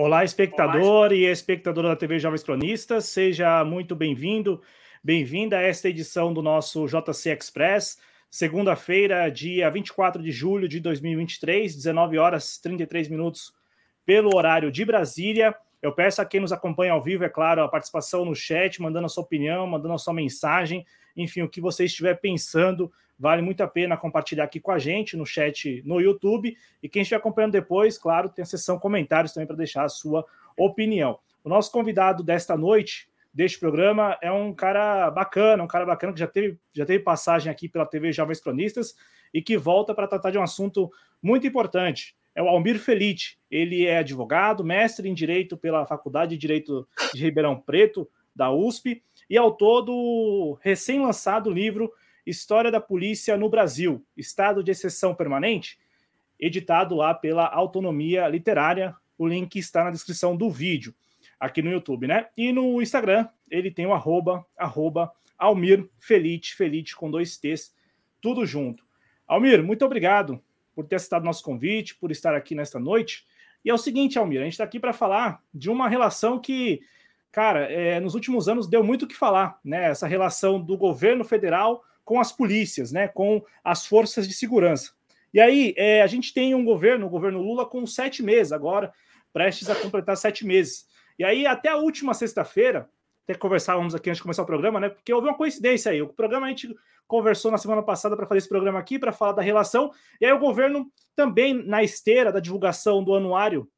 Olá, espectador Olá. e espectadora da TV Jovens Cronistas, seja muito bem-vindo, bem-vinda a esta edição do nosso JC Express, segunda-feira, dia 24 de julho de 2023, 19 horas 33 minutos pelo horário de Brasília. Eu peço a quem nos acompanha ao vivo, é claro, a participação no chat, mandando a sua opinião, mandando a sua mensagem, enfim, o que você estiver pensando Vale muito a pena compartilhar aqui com a gente no chat no YouTube. E quem estiver acompanhando depois, claro, tem a seção comentários também para deixar a sua opinião. O nosso convidado desta noite, deste programa, é um cara bacana, um cara bacana que já teve, já teve passagem aqui pela TV Jovens Cronistas e que volta para tratar de um assunto muito importante. É o Almir Felite. Ele é advogado, mestre em Direito pela Faculdade de Direito de Ribeirão Preto, da USP, e autor do recém-lançado livro História da Polícia no Brasil, Estado de Exceção Permanente, editado lá pela Autonomia Literária. O link está na descrição do vídeo, aqui no YouTube, né? E no Instagram, ele tem o arroba, arroba Almir Felite, Felite com dois T's, tudo junto. Almir, muito obrigado por ter aceitado nosso convite, por estar aqui nesta noite. E é o seguinte, Almir, a gente está aqui para falar de uma relação que, cara, é, nos últimos anos deu muito o que falar, né? Essa relação do governo federal com as polícias, né, com as forças de segurança. E aí, é, a gente tem um governo, o governo Lula, com sete meses agora, prestes a completar sete meses. E aí, até a última sexta-feira, até conversávamos aqui antes de começar o programa, né? Porque houve uma coincidência aí. O programa a gente conversou na semana passada para fazer esse programa aqui, para falar da relação, e aí o governo também, na esteira da divulgação do anuário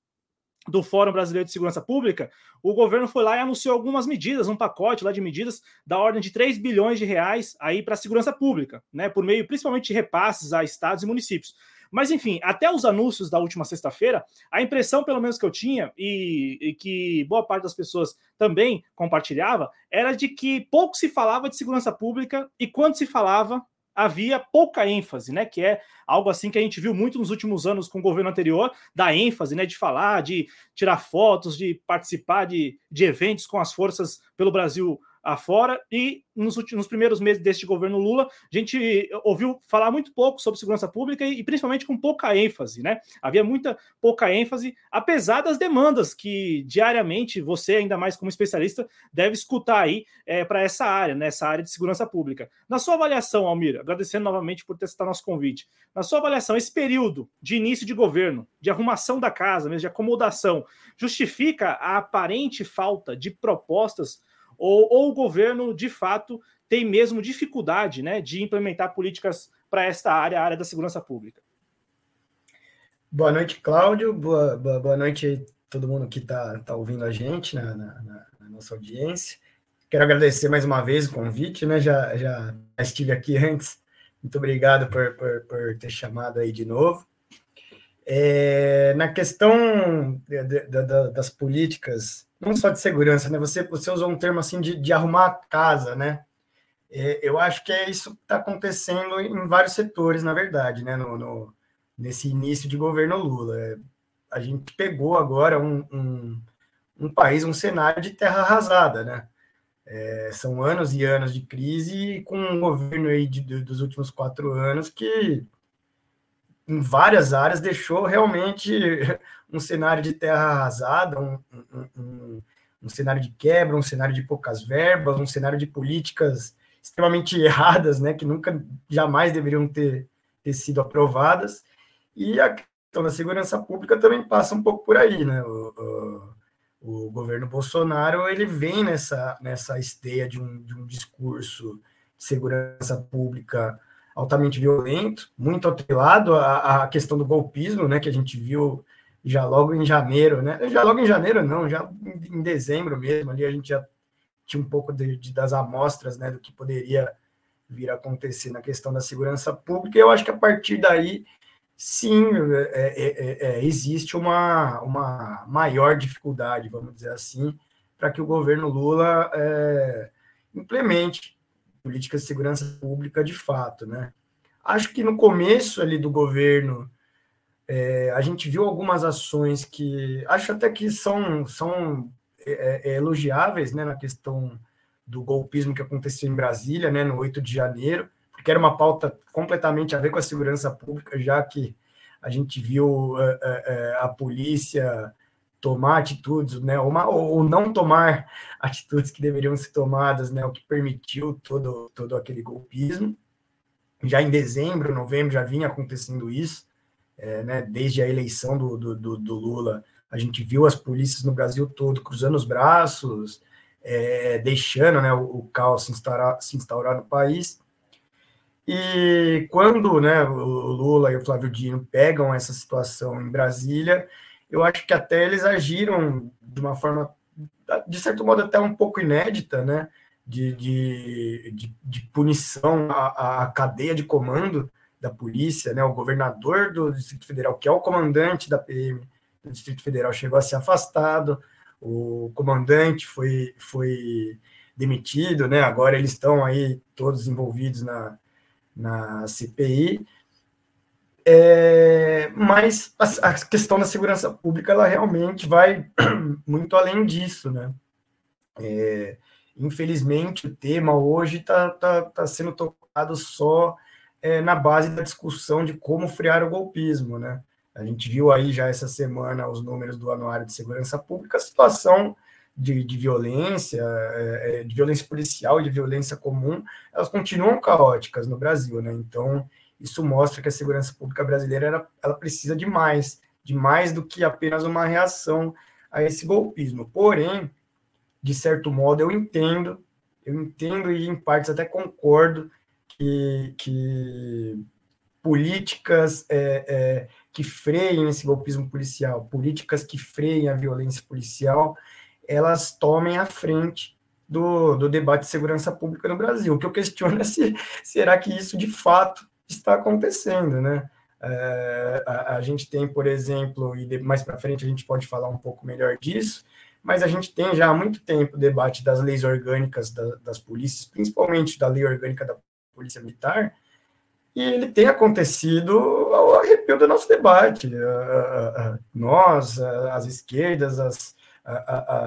do Fórum Brasileiro de Segurança Pública, o governo foi lá e anunciou algumas medidas, um pacote lá de medidas da ordem de 3 bilhões de reais aí para a segurança pública, né, por meio principalmente de repasses a estados e municípios. Mas, enfim, até os anúncios da última sexta-feira, a impressão, pelo menos que eu tinha, e, e, que boa parte das pessoas também compartilhava, era de que pouco se falava de segurança pública e quando se falava, havia pouca ênfase, né? Que é algo assim que a gente viu muito nos últimos anos com o governo anterior, da ênfase, né? De falar, de tirar fotos, de participar de, de eventos com as forças pelo Brasil afora. E nos, últimos, nos primeiros meses deste governo Lula, a gente ouviu falar muito pouco sobre segurança pública e, e, principalmente com pouca ênfase, né? Havia muita pouca ênfase, apesar das demandas que diariamente você, ainda mais como especialista, deve escutar aí é, para essa área, nessa né? área de segurança pública. Na sua avaliação, Almir, agradecendo novamente por ter nosso convite, na sua avaliação, esse período de início de governo, de arrumação da casa, mesmo de acomodação, justifica a aparente falta de propostas ou, ou o governo, de fato, tem mesmo dificuldade né, de implementar políticas para esta área, a área da segurança pública. Boa noite, Cláudio. Boa, boa, boa noite todo mundo que está tá ouvindo a gente na, na, na, nossa audiência. Quero agradecer mais uma vez o convite, né? Já, já estive aqui antes. Muito obrigado por, por, por ter chamado aí de novo. É, na questão de, de, de, das políticas não só de segurança, né? Você, você usou um termo assim de, arrumar a casa, né? É, eu acho que é isso que está acontecendo em vários setores, na verdade, né? No, no, nesse início de governo Lula. É, a gente pegou agora um, um, um, país, um cenário de terra arrasada, né? É, são anos e anos de crise com um governo aí dos últimos quatro anos que em várias áreas deixou realmente um cenário de terra arrasada, um, um, um, um, cenário de quebra, um cenário de poucas verbas, um cenário de políticas extremamente erradas, né, que nunca, jamais deveriam ter, ter sido aprovadas. E a questão da segurança pública também passa um pouco por aí, né? O, o, o governo Bolsonaro ele vem nessa, nessa esteia de um, de um discurso de segurança pública altamente violento, muito atrelado à, à questão do golpismo, né, que a gente viu já logo em janeiro, né? Já logo em janeiro, não, já em dezembro mesmo, ali a gente já tinha um pouco de, de, das amostras, né, do que poderia vir a acontecer na questão da segurança pública. E eu acho que a partir daí, sim, é, é, é, é existe uma, uma maior dificuldade, vamos dizer assim, para que o governo Lula é, implemente políticas de segurança pública de fato, né? Acho que no começo ali do governo é, a gente viu algumas ações que acho até que são, são é, é, elogiáveis, né, na questão do golpismo que aconteceu em Brasília, né, no 8 de janeiro, porque era uma pauta completamente a ver com a segurança pública, já que a gente viu é, é, é, a polícia tomar atitudes, né, ou, ou não tomar atitudes que deveriam ser tomadas, né, o que permitiu todo, todo aquele golpismo. Já em dezembro, novembro, já vinha acontecendo isso, é, né, desde a eleição do, do, do, do, Lula, a gente viu as polícias no Brasil todo cruzando os braços, é, deixando né, o, o caos se instaurar, se instaurar no país. E quando né, o Lula e o Flávio Dino pegam essa situação em Brasília, eu acho que até eles agiram de uma forma, de certo modo, até um pouco inédita, né? De, de, de, de punição à, à, cadeia de comando da polícia, né? O governador do Distrito Federal, que é o comandante da PM do Distrito Federal, chegou a ser afastado, o comandante foi, foi demitido, né? Agora eles estão aí todos envolvidos na, na CPI. É, mas a, a, questão da segurança pública ela realmente vai muito além disso, né? É, infelizmente o tema hoje está tá, tá sendo tocado só é, na base da discussão de como frear o golpismo, né? A gente viu aí já essa semana os números do Anuário de Segurança Pública, a situação de, de violência, é, é, de violência policial, de violência comum, elas continuam caóticas no Brasil, né? Então, isso mostra que a segurança pública brasileira ela, ela precisa de mais, de mais do que apenas uma reação a esse golpismo. Porém, de certo modo, eu entendo, eu entendo e em partes até concordo que, que políticas é, é, que freiem esse golpismo policial, políticas que freiem a violência policial, elas tomem a frente do, do debate de segurança pública no Brasil. O que eu questiono é se será que isso de fato está acontecendo, né? É, a, a, gente tem, por exemplo, e de, mais para frente a gente pode falar um pouco melhor disso, mas a gente tem já há muito tempo o debate das leis orgânicas da, das polícias, principalmente da lei orgânica da Polícia Militar, e ele tem acontecido ao arrepio do nosso debate. Nós, as esquerdas, as,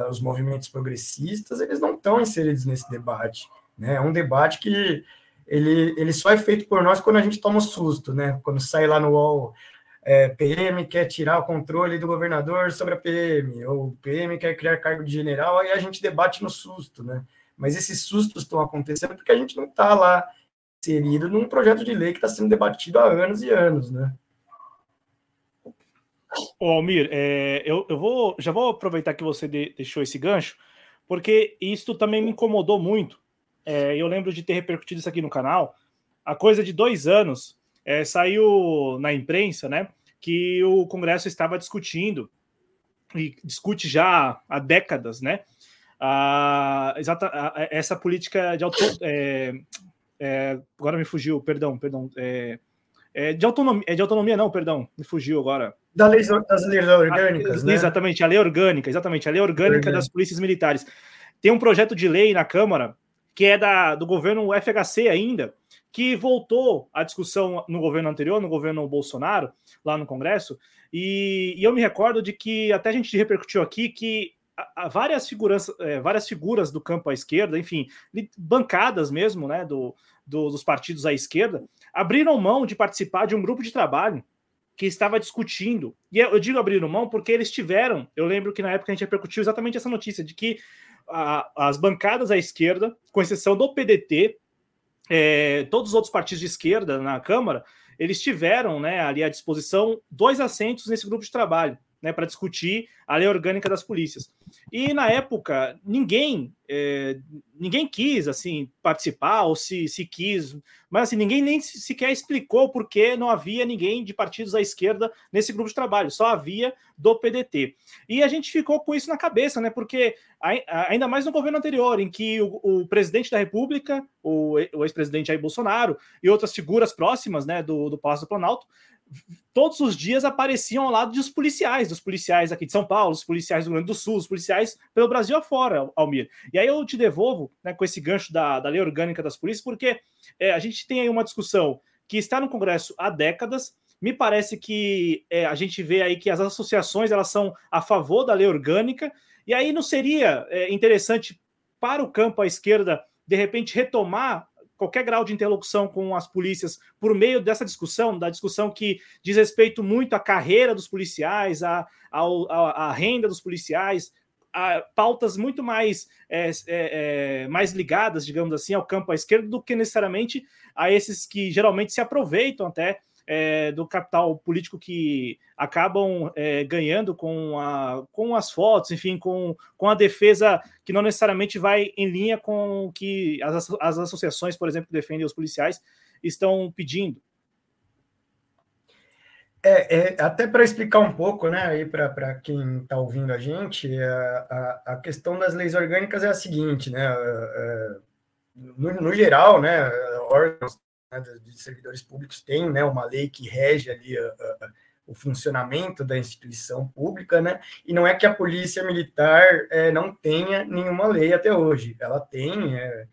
os movimentos progressistas, eles não estão inseridos nesse debate. Né? É um debate que ele, ele só é feito por nós quando a gente toma um susto, né? Quando sai lá no UOL, é, PM quer tirar o controle do governador sobre a PM, ou PM quer criar cargo de general, aí a gente debate no susto, né? Mas esses sustos estão acontecendo porque a gente não está lá inserido num projeto de lei que está sendo debatido há anos e anos, né? Ô, Almir, é, eu, eu vou, já vou aproveitar que você de, deixou esse gancho, porque isso também me incomodou muito é, eu lembro de ter repercutido isso aqui no canal, há coisa de dois anos, é, saiu na imprensa, né, que o Congresso estava discutindo, e discute já há décadas, né, a, exata, a, essa política de auto, é, é, agora me fugiu, perdão, perdão, é, é, de autonomia, é de autonomia não, perdão, me fugiu agora. Da lei, das leis orgânicas, a, né? Exatamente, a lei orgânica, exatamente, a lei orgânica das polícias militares. Tem um projeto de lei na Câmara que é da, do governo FHC ainda, que voltou à discussão no governo anterior, no governo Bolsonaro, lá no Congresso, e, e eu me recordo de que até a gente repercutiu aqui que a, a várias, figuras, é, várias figuras do campo à esquerda, enfim, bancadas mesmo, né, do, do, dos partidos à esquerda, abriram mão de participar de um grupo de trabalho que estava discutindo. E eu digo abriram mão porque eles tiveram. Eu lembro que na época a gente repercutiu exatamente essa notícia de que a, as bancadas à esquerda, com exceção do PDT, é, todos os outros partidos de esquerda na Câmara, eles tiveram né, ali à disposição dois assentos nesse grupo de trabalho né, para discutir a lei orgânica das polícias. E na época ninguém é, ninguém quis assim participar ou se, se quis, mas assim ninguém nem sequer explicou por que não havia ninguém de partidos à esquerda nesse grupo de trabalho, só havia do PDT. E a gente ficou com isso na cabeça, né? Porque ainda mais no governo anterior, em que o, o presidente da República, o, o ex-presidente Jair Bolsonaro e outras figuras próximas, né, do, do Palácio do Planalto todos os dias apareciam ao lado dos policiais, dos policiais aqui de São Paulo, dos policiais do Rio Grande do Sul, os policiais pelo Brasil afora, Almir. E aí eu te devolvo né, com esse gancho da, da lei orgânica das polícias, porque é, a gente tem aí uma discussão que está no Congresso há décadas. Me parece que é, a gente vê aí que as associações elas são a favor da lei orgânica, e aí não seria é, interessante para o campo à esquerda, de repente, retomar qualquer grau de interlocução com as polícias por meio dessa discussão, da discussão que diz respeito muito à carreira dos policiais, à, à, à renda dos policiais, a pautas muito mais, é, é, é, mais ligadas, digamos assim, ao campo à esquerda do que necessariamente a esses que geralmente se aproveitam até é, do capital político que acabam é, ganhando com, a, com as fotos, enfim, com, com a defesa que não necessariamente vai em linha com o que as, as associações, por exemplo, que defendem os policiais, estão pedindo. É, é, até para explicar um pouco, né, aí para quem está ouvindo a gente, a, a, a, questão das leis orgânicas é a seguinte, né, é, no, no, geral, né, órgãos de servidores públicos têm, né, uma lei que rege ali a, o funcionamento da instituição pública, né, e não é que a polícia militar é, não tenha nenhuma lei até hoje, ela tem, é,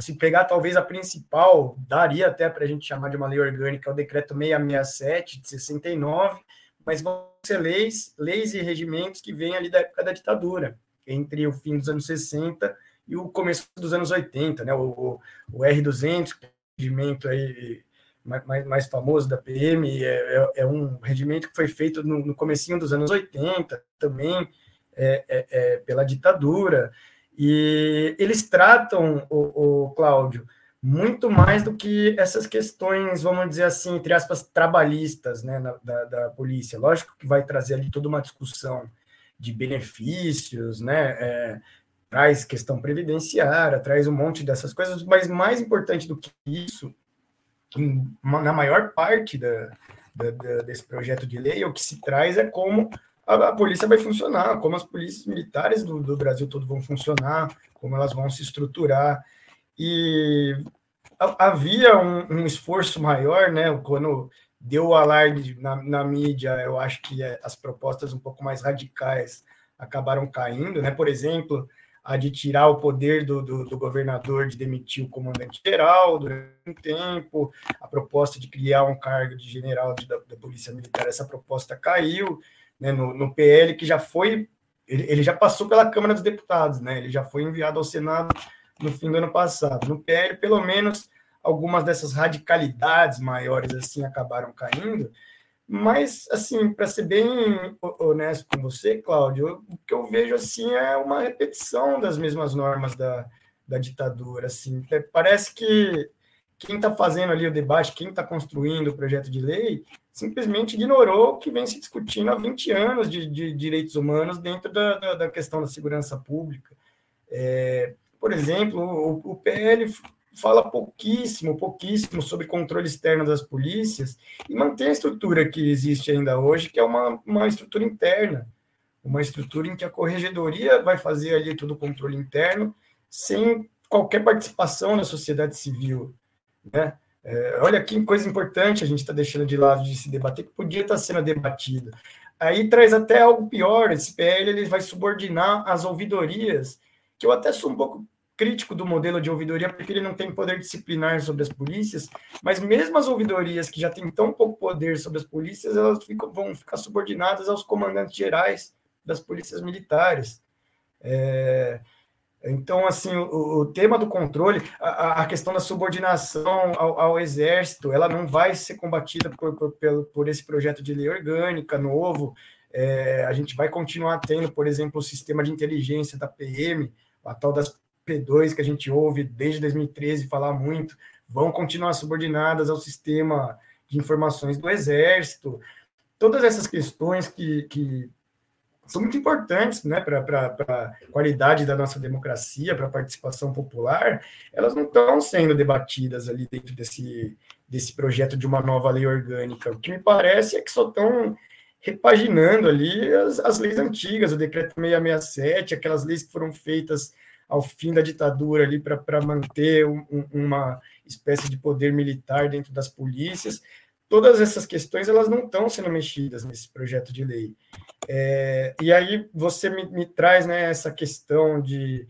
se pegar talvez a principal, daria até para a gente chamar de uma lei orgânica, é o decreto 667 de 69, mas vão ser leis, leis e regimentos que vêm ali da época da ditadura, entre o fim dos anos 60 e o começo dos anos 80, né? O, o R200, que é o regimento aí mais, mais famoso da PM, é, é, é, um regimento que foi feito no, no comecinho dos anos 80, também é, é, é pela ditadura. E eles tratam, o, o Cláudio, muito mais do que essas questões, vamos dizer assim, entre aspas, trabalhistas né, na, da, da polícia. Lógico que vai trazer ali toda uma discussão de benefícios, né? Traz questão previdenciária, traz um monte dessas coisas, mas mais importante do que isso, na maior parte da, da, da, desse projeto de lei, o que se traz é como a, a, polícia vai funcionar, como as polícias militares do, do, Brasil todo vão funcionar, como elas vão se estruturar. E havia um, um esforço maior, né? Quando deu o alarde na, na mídia, eu acho que as propostas um pouco mais radicais acabaram caindo, né? Por exemplo, a de tirar o poder do, do, do governador de demitir o comandante-geral durante um tempo, a proposta de criar um cargo de general de, da, da Polícia Militar, essa proposta caiu né, no, no PL, que já foi, ele, ele, já passou pela Câmara dos Deputados, né, ele já foi enviado ao Senado no fim do ano passado. No PL, pelo menos, algumas dessas radicalidades maiores assim acabaram caindo, mas, assim, para ser bem honesto com você, Cláudio, o que eu vejo, assim, é uma repetição das mesmas normas da, da ditadura, assim. Parece que quem está fazendo ali o debate, quem está construindo o projeto de lei, simplesmente ignorou o que vem se discutindo há 20 anos de, de direitos humanos dentro da, da, da, questão da segurança pública. É, por exemplo, o, o, PL fala pouquíssimo, pouquíssimo sobre controle externo das polícias e mantém a estrutura que existe ainda hoje, que é uma, uma estrutura interna, uma estrutura em que a corregedoria vai fazer ali todo o controle interno, sem qualquer participação da sociedade civil. Né? É, olha que coisa importante a gente está deixando de lado de se debater, que podia estar tá sendo debatido. Aí traz até algo pior, esse PL ele vai subordinar as ouvidorias, que eu até sou um pouco crítico do modelo de ouvidoria, porque ele não tem poder disciplinar sobre as polícias, mas mesmo as ouvidorias que já têm tão pouco poder sobre as polícias, elas ficam, vão ficar subordinadas aos comandantes gerais das polícias militares. É, então, assim, o, o, tema do controle, a, a questão da subordinação ao, ao, exército, ela não vai ser combatida por, por, por esse projeto de lei orgânica novo. É, a gente vai continuar tendo, por exemplo, o sistema de inteligência da PM, a tal das P2 que a gente ouve desde 2013 falar muito, vão continuar subordinadas ao sistema de informações do Exército. Todas essas questões que, que são muito importantes né, para a qualidade da nossa democracia, para a participação popular, elas não estão sendo debatidas ali dentro desse, desse projeto de uma nova lei orgânica. O que me parece é que só estão repaginando ali as, as leis antigas, o decreto 667, aquelas leis que foram feitas ao fim da ditadura ali para manter um, uma espécie de poder militar dentro das polícias. Todas essas questões elas não estão sendo mexidas nesse projeto de lei. É, e aí você me, me, traz né, essa questão de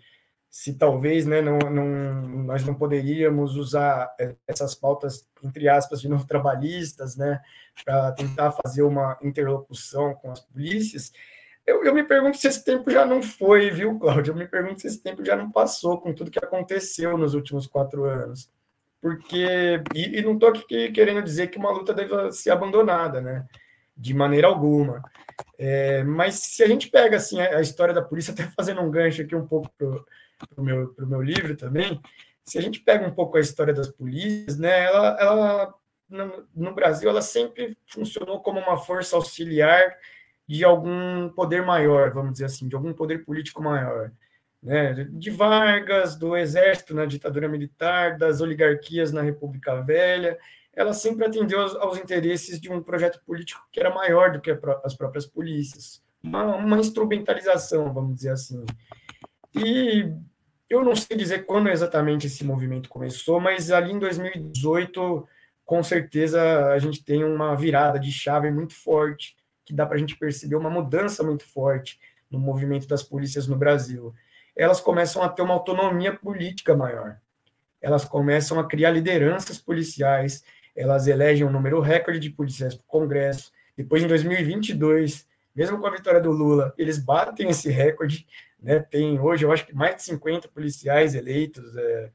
se talvez né, não, não, nós não poderíamos usar essas pautas, entre aspas, de novo trabalhistas, né, para tentar fazer uma interlocução com as polícias. Eu, eu me pergunto se esse tempo já não foi, viu, Cláudio? Eu me pergunto se esse tempo já não passou com tudo que aconteceu nos últimos quatro anos. Porque, e, e não estou aqui querendo dizer que uma luta deve ser abandonada, né? De maneira alguma. É, mas se a gente pega assim a, a, história da polícia, até fazendo um gancho aqui um pouco para o meu, pro meu livro também, se a gente pega um pouco a história das polícias, né, ela, ela no, no Brasil ela sempre funcionou como uma força auxiliar de algum poder maior, vamos dizer assim, de algum poder político maior. Né? De Vargas, do exército na ditadura militar, das oligarquias na República Velha, ela sempre atendeu aos, aos interesses de um projeto político que era maior do que as próprias polícias. Uma, uma instrumentalização, vamos dizer assim. E eu não sei dizer quando exatamente esse movimento começou, mas ali em 2018, com certeza, a gente tem uma virada de chave muito forte, que dá para a gente perceber uma mudança muito forte no movimento das polícias no Brasil. Elas começam a ter uma autonomia política maior. Elas começam a criar lideranças policiais, elas elegem um número recorde de policiais para o Congresso. Depois, em 2022, mesmo com a vitória do Lula, eles batem esse recorde. Né? Tem hoje, eu acho que mais de 50 policiais eleitos. É,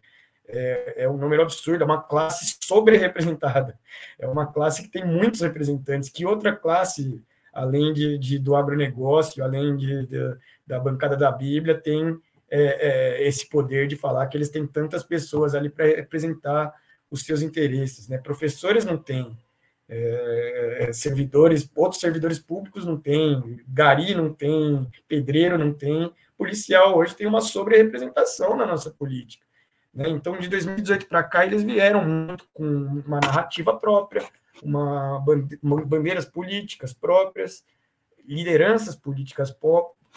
é, é um número absurdo, é uma classe sobre-representada. É uma classe que tem muitos representantes. Que outra classe, além de, de do agronegócio, além de, de, da bancada da Bíblia, tem é, é, esse poder de falar que eles têm tantas pessoas ali para representar os seus interesses. Né? Professores não têm, é, servidores, outros servidores públicos não têm, gari não tem, pedreiro não tem, policial hoje tem uma sobre-representação na nossa política. Né? Então, de 2018 para cá, eles vieram muito com uma narrativa própria, uma bandeiras políticas próprias, lideranças políticas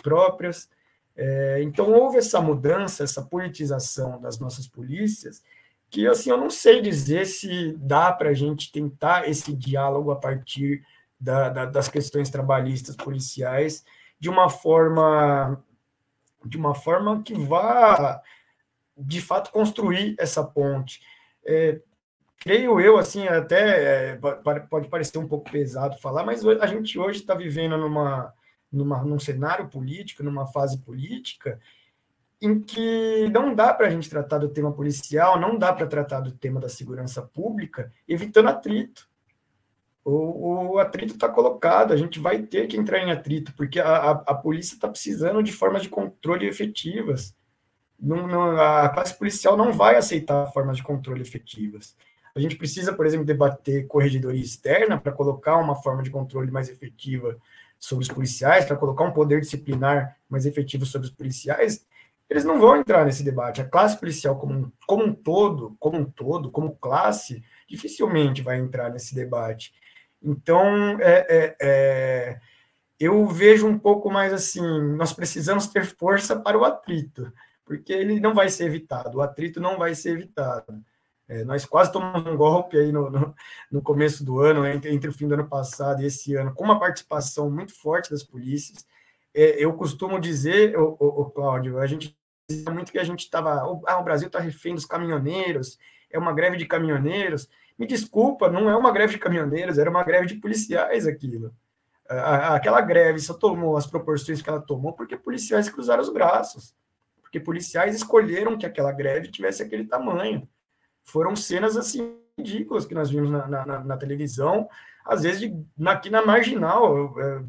próprias. É, então, houve essa mudança, essa politização das nossas polícias, que assim eu não sei dizer se dá para a gente tentar esse diálogo a partir da, da, das questões trabalhistas policiais de uma forma de uma forma que vá de fato construir essa ponte. É, creio eu, assim, até é, pode parecer um pouco pesado falar, mas a gente hoje está vivendo numa, numa, num cenário político, numa fase política, em que não dá para a gente tratar do tema policial, não dá para tratar do tema da segurança pública, evitando atrito. O, o atrito está colocado, a gente vai ter que entrar em atrito, porque a, a, a polícia está precisando de formas de controle efetivas. Não, não, a classe policial não vai aceitar formas de controle efetivas. A gente precisa, por exemplo, debater corregedoria externa para colocar uma forma de controle mais efetiva sobre os policiais, para colocar um poder disciplinar mais efetivo sobre os policiais, eles não vão entrar nesse debate. A classe policial como, como um todo, como um todo, como classe, dificilmente vai entrar nesse debate. Então, é, é, é, eu vejo um pouco mais assim, nós precisamos ter força para o atrito, porque ele não vai ser evitado, o atrito não vai ser evitado. É, nós quase tomamos um golpe aí no, no, no, começo do ano, entre, entre o fim do ano passado e esse ano, com uma participação muito forte das polícias. É, eu costumo dizer, o, o, o Cláudio, a gente dizia muito que a gente estava. Ah, o Brasil está refém dos caminhoneiros, é uma greve de caminhoneiros. Me desculpa, não é uma greve de caminhoneiros, era uma greve de policiais aquilo. Aquela greve só tomou as proporções que ela tomou porque policiais cruzaram os braços. Porque policiais escolheram que aquela greve tivesse aquele tamanho. Foram cenas assim ridículas que nós vimos na, na, na televisão, às vezes de, aqui na marginal, é,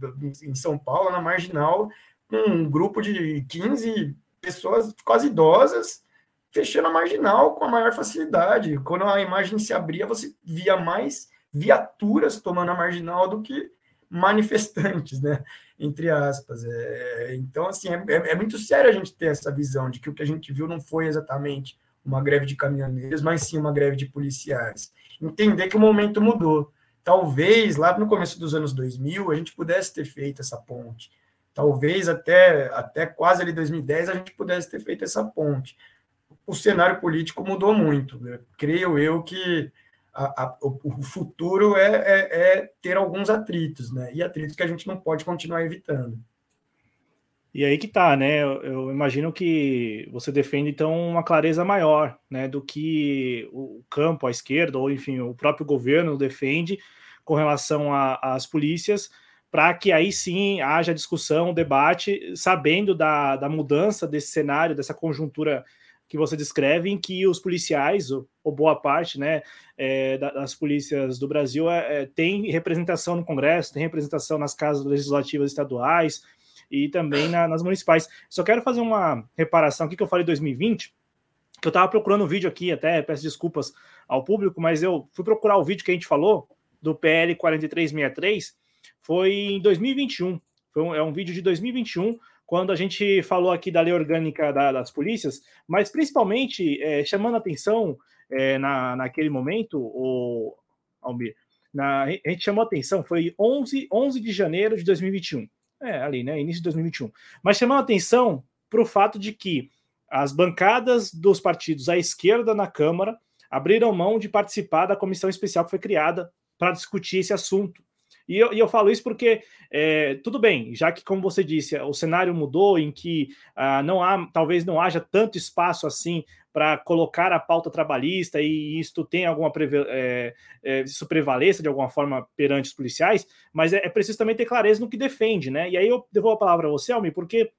em São Paulo, na marginal, um grupo de 15 pessoas quase idosas fechando a marginal com a maior facilidade. Quando a imagem se abria, você via mais viaturas tomando a marginal do que manifestantes, né? Entre aspas. É, então, assim, é, é, muito sério a gente ter essa visão de que o que a gente viu não foi exatamente uma greve de caminhoneiros, mas sim uma greve de policiais. Entender que o momento mudou. Talvez lá no começo dos anos 2000 a gente pudesse ter feito essa ponte talvez até, até quase ali 2010 a gente pudesse ter feito essa ponte. O cenário político mudou muito. Né? Creio eu que a, a, o futuro é, é, é, ter alguns atritos, né? E atritos que a gente não pode continuar evitando. E aí que tá, né? Eu, eu, imagino que você defende então uma clareza maior, né, do que o campo, a esquerda ou enfim o próprio governo defende com relação às polícias para que aí sim haja discussão, debate, sabendo da, da mudança desse cenário, dessa conjuntura que você descreve, em que os policiais, ou, ou boa parte né, é, das polícias do Brasil, é, é, tem representação no Congresso, tem representação nas casas legislativas estaduais e também na, nas municipais. Só quero fazer uma reparação aqui que eu falei 2020, que eu estava procurando um vídeo aqui, até peço desculpas ao público, mas eu fui procurar o vídeo que a gente falou do PL 4363 foi em 2021. Foi um, é um vídeo de 2021, quando a gente falou aqui da lei orgânica da, das polícias, mas principalmente é, chamando atenção é, na, naquele momento, o Almir, na, a gente chamou atenção, foi 11, 11 de janeiro de 2021. É, ali, né? Início de 2021. Mas chamando atenção para o fato de que as bancadas dos partidos à esquerda na Câmara abriram mão de participar da comissão especial que foi criada para discutir esse assunto. E eu, e eu falo isso porque, é, tudo bem, já que, como você disse, o cenário mudou em que ah, não há, talvez não haja tanto espaço assim para colocar a pauta trabalhista e isto tem alguma é, é, isso prevaleça de alguma forma perante os policiais, mas é, é, preciso também ter clareza no que defende, né? E aí eu devolvo a palavra a você, Almi, porque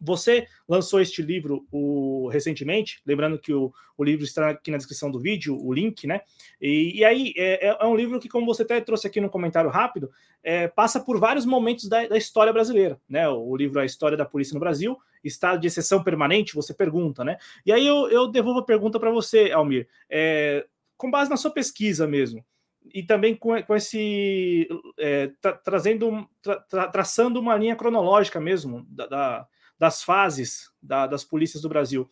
você lançou este livro o, recentemente, lembrando que o, o, livro está aqui na descrição do vídeo, o link, né? E, e aí é, é, é um livro que, como você até trouxe aqui no comentário rápido, é, passa por vários momentos da, da, história brasileira, né? O livro A História da Polícia no Brasil, estado de exceção permanente, você pergunta, né? E aí eu, eu devolvo a pergunta para você, Almir, é, com base na sua pesquisa mesmo e também com, com esse é, tra, trazendo tra, tra, traçando uma linha cronológica mesmo da, da, das fases da, das polícias do Brasil.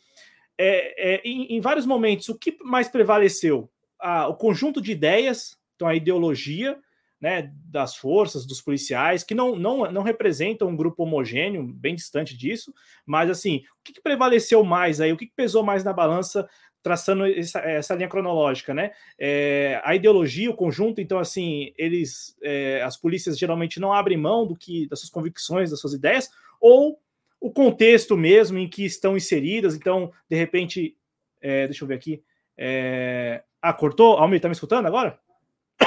É, é, em, em, vários momentos, o que mais prevaleceu? Ah, o conjunto de ideias, então a ideologia né, das forças, dos policiais, que não, não, não representam um grupo homogêneo, bem distante disso, mas assim, o que, que prevaleceu mais aí? O que, que pesou mais na balança traçando essa, essa, linha cronológica, né? É, a ideologia, o conjunto, então assim, eles, é, as polícias geralmente não abrem mão do que das suas convicções, das suas ideias, ou o contexto mesmo em que estão inseridas. Então, de repente, é, deixa eu ver aqui. É... Ah, cortou? Almir, tá me escutando agora?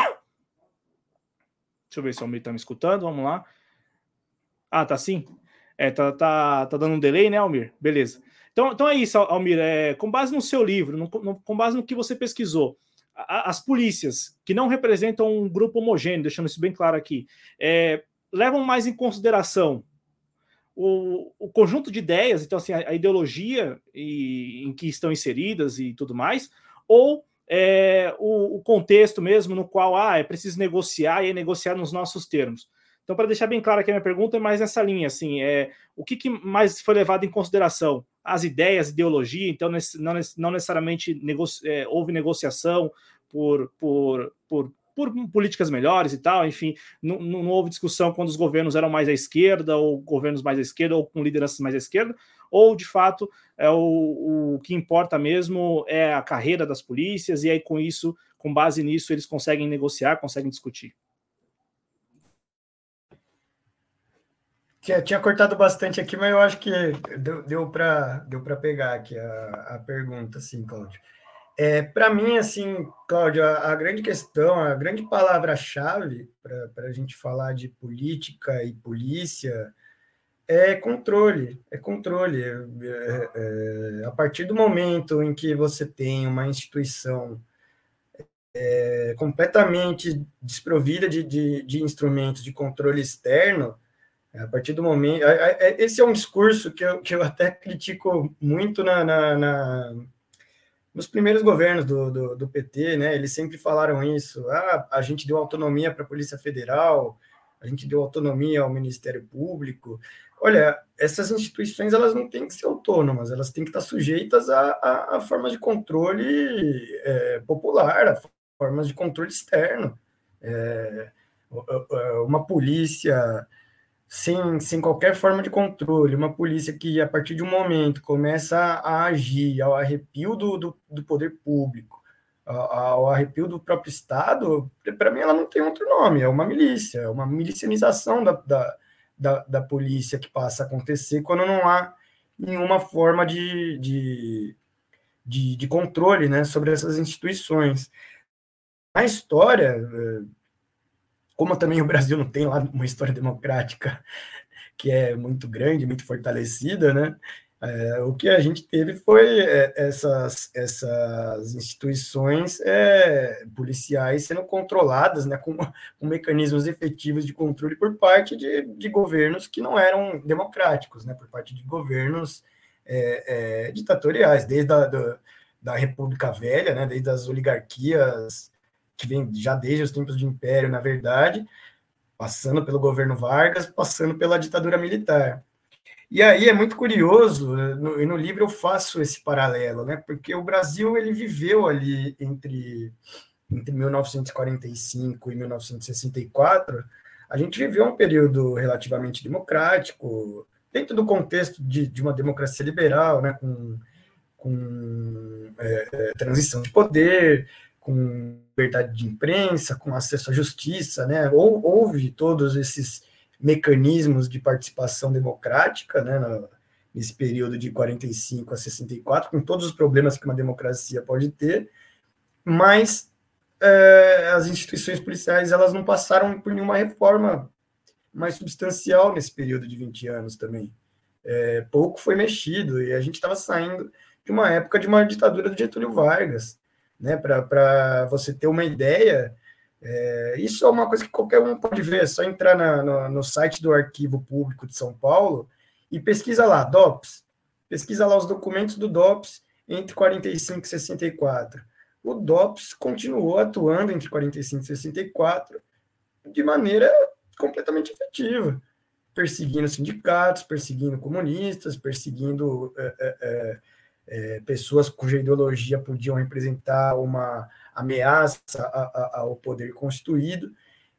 Deixa eu ver se o Almir tá me escutando. Vamos lá. Ah, tá sim? É, tá, tá, tá dando um delay, né, Almir? Beleza. Então, então é isso, Almir. É, com base no seu livro, no, no, com base no que você pesquisou, a, as polícias que não representam um grupo homogêneo, deixando isso bem claro aqui, é, levam mais em consideração o, o conjunto de ideias, então assim, a, a ideologia e, em que estão inseridas e tudo mais, ou é, o, o, contexto mesmo no qual ah, é preciso negociar e é negociar nos nossos termos. Então, para deixar bem claro aqui a minha pergunta, é mais nessa linha, assim, é, o que, que mais foi levado em consideração? As ideias, ideologia, então não, não necessariamente negoci é, houve negociação por, por, por por políticas melhores e tal, enfim, não, não, houve discussão quando os governos eram mais à esquerda, ou governos mais à esquerda, ou com lideranças mais à esquerda, ou de fato é o, o que importa mesmo é a carreira das polícias, e aí com isso, com base nisso, eles conseguem negociar, conseguem discutir. Tinha, tinha cortado bastante aqui, mas eu acho que deu, deu para deu pegar aqui a, a pergunta, assim, Cláudio. É, para mim, assim, Cláudio, a, a, grande questão, a grande palavra-chave para a gente falar de política e polícia é controle, é controle. É, é, a partir do momento em que você tem uma instituição é, completamente desprovida de, de, de, instrumentos de controle externo, a partir do momento. Esse é um discurso que eu, que eu até critico muito na, na, na nos primeiros governos do, do, do, PT, né, eles sempre falaram isso. Ah, a gente deu autonomia para a Polícia Federal, a gente deu autonomia ao Ministério Público. Olha, essas instituições elas não têm que ser autônomas, elas têm que estar sujeitas a, a, a formas de controle é, popular, a formas de controle externo. É, uma polícia sem, sem qualquer forma de controle, uma polícia que, a partir de um momento, começa a agir ao arrepio do, do, do poder público, ao arrepio do próprio Estado, para mim ela não tem outro nome, é uma milícia, é uma milicianização da, da, da, da, polícia que passa a acontecer quando não há nenhuma forma de, de, de, de controle né, sobre essas instituições. Na história, como também o Brasil não tem lá uma história democrática que é muito grande, muito fortalecida, né? É, o que a gente teve foi é, essas, essas instituições é, policiais sendo controladas né, com, com, mecanismos efetivos de controle por parte de, de, governos que não eram democráticos, né, por parte de governos é, é ditatoriais, desde a do, da República Velha, né, desde as oligarquias, que vem já desde os tempos de Império, na verdade, passando pelo governo Vargas, passando pela ditadura militar. E aí é muito curioso, no, e no livro eu faço esse paralelo, né? Porque o Brasil ele viveu ali entre, entre 1945 e 1964, a gente viveu um período relativamente democrático, dentro do contexto de, de uma democracia liberal, né? Com, com é transição de poder, com liberdade de imprensa, com acesso à justiça, né? Ou, houve todos esses mecanismos de participação democrática, né? nesse período de 45 a 64, com todos os problemas que uma democracia pode ter, mas é, as instituições policiais elas não passaram por nenhuma reforma mais substancial nesse período de 20 anos também. É, pouco foi mexido e a gente estava saindo de uma época de uma ditadura do Getúlio Vargas, né? Para você ter uma ideia, é, isso é uma coisa que qualquer um pode ver, é só entrar na, no, no, site do Arquivo Público de São Paulo e pesquisa lá, DOPS, pesquisa lá os documentos do DOPS entre 45 e 64. O DOPS continuou atuando entre 45 e 64 de maneira completamente efetiva, perseguindo sindicatos, perseguindo comunistas, perseguindo é, é, pessoas cuja ideologia podiam representar uma ameaça ao poder constituído.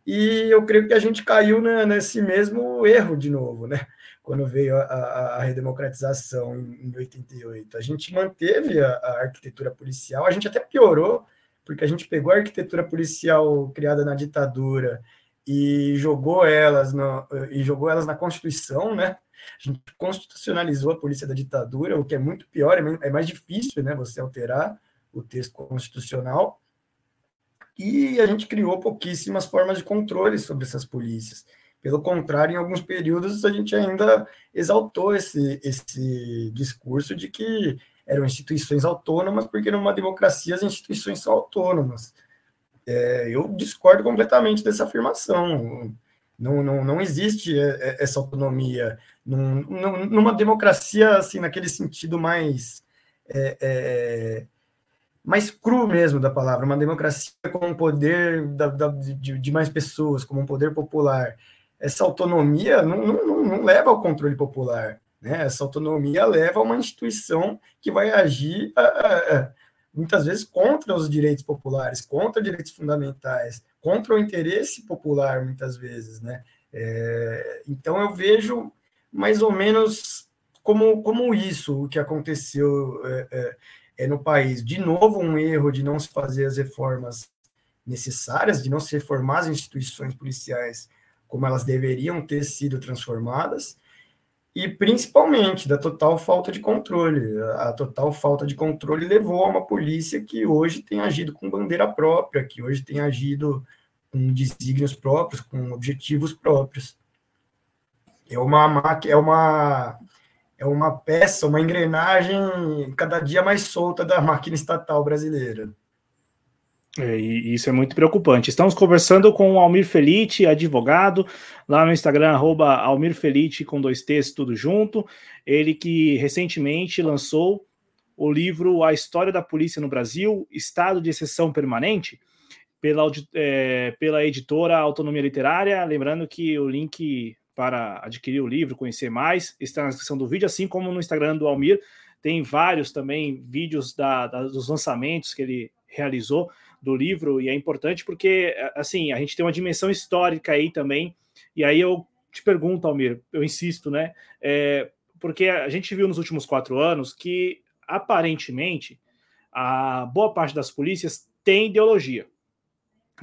E eu creio que a gente caiu né, nesse mesmo erro de novo, né? Quando veio a, a, a redemocratização em, em 88. A gente manteve a, a, arquitetura policial, a gente até piorou, porque a gente pegou a arquitetura policial criada na ditadura e jogou elas no, e jogou elas na Constituição, né? A gente constitucionalizou a polícia da ditadura, o que é muito pior, é, é mais difícil né, você alterar o texto constitucional. E a gente criou pouquíssimas formas de controle sobre essas polícias. Pelo contrário, em alguns períodos a gente ainda exaltou esse, esse discurso de que eram instituições autônomas, porque numa democracia as instituições são autônomas. É, eu discordo completamente dessa afirmação. Não, não, não existe é, é, essa autonomia. Num, numa democracia, assim, naquele sentido mais. É, é, mais cru mesmo da palavra, uma democracia com um poder da, da, de, de, mais pessoas, como um poder popular. Essa autonomia não, não, não leva ao controle popular. Né? Essa autonomia leva a uma instituição que vai agir a, a, muitas vezes contra os direitos populares, contra direitos fundamentais, contra o interesse popular, muitas vezes, né? É, então eu vejo mais ou menos como, como isso, o que aconteceu é, é, é, no país. De novo, um erro de não se fazer as reformas necessárias, de não se reformar as instituições policiais como elas deveriam ter sido transformadas, e principalmente da total falta de controle. A total falta de controle levou a uma polícia que hoje tem agido com bandeira própria, que hoje tem agido com desígnios próprios, com objetivos próprios. É uma é uma é uma peça, uma engrenagem cada dia mais solta da máquina estatal brasileira. É, e isso é muito preocupante. Estamos conversando com o Almir Felite, advogado, lá no Instagram, arroba Almir Felite, com dois T's, tudo junto. Ele que recentemente lançou o livro A História da Polícia no Brasil, Estado de Exceção Permanente, pela, é, pela editora Autonomia Literária. Lembrando que o link para adquirir o livro, conhecer mais, está na descrição do vídeo, assim como no Instagram do Almir. Tem vários também vídeos da, da, dos lançamentos que ele realizou do livro, e é importante porque, assim, a gente tem uma dimensão histórica aí também. E aí eu te pergunto, Almir, eu insisto, né? É, porque a gente viu nos últimos quatro anos que, aparentemente, a boa parte das polícias tem ideologia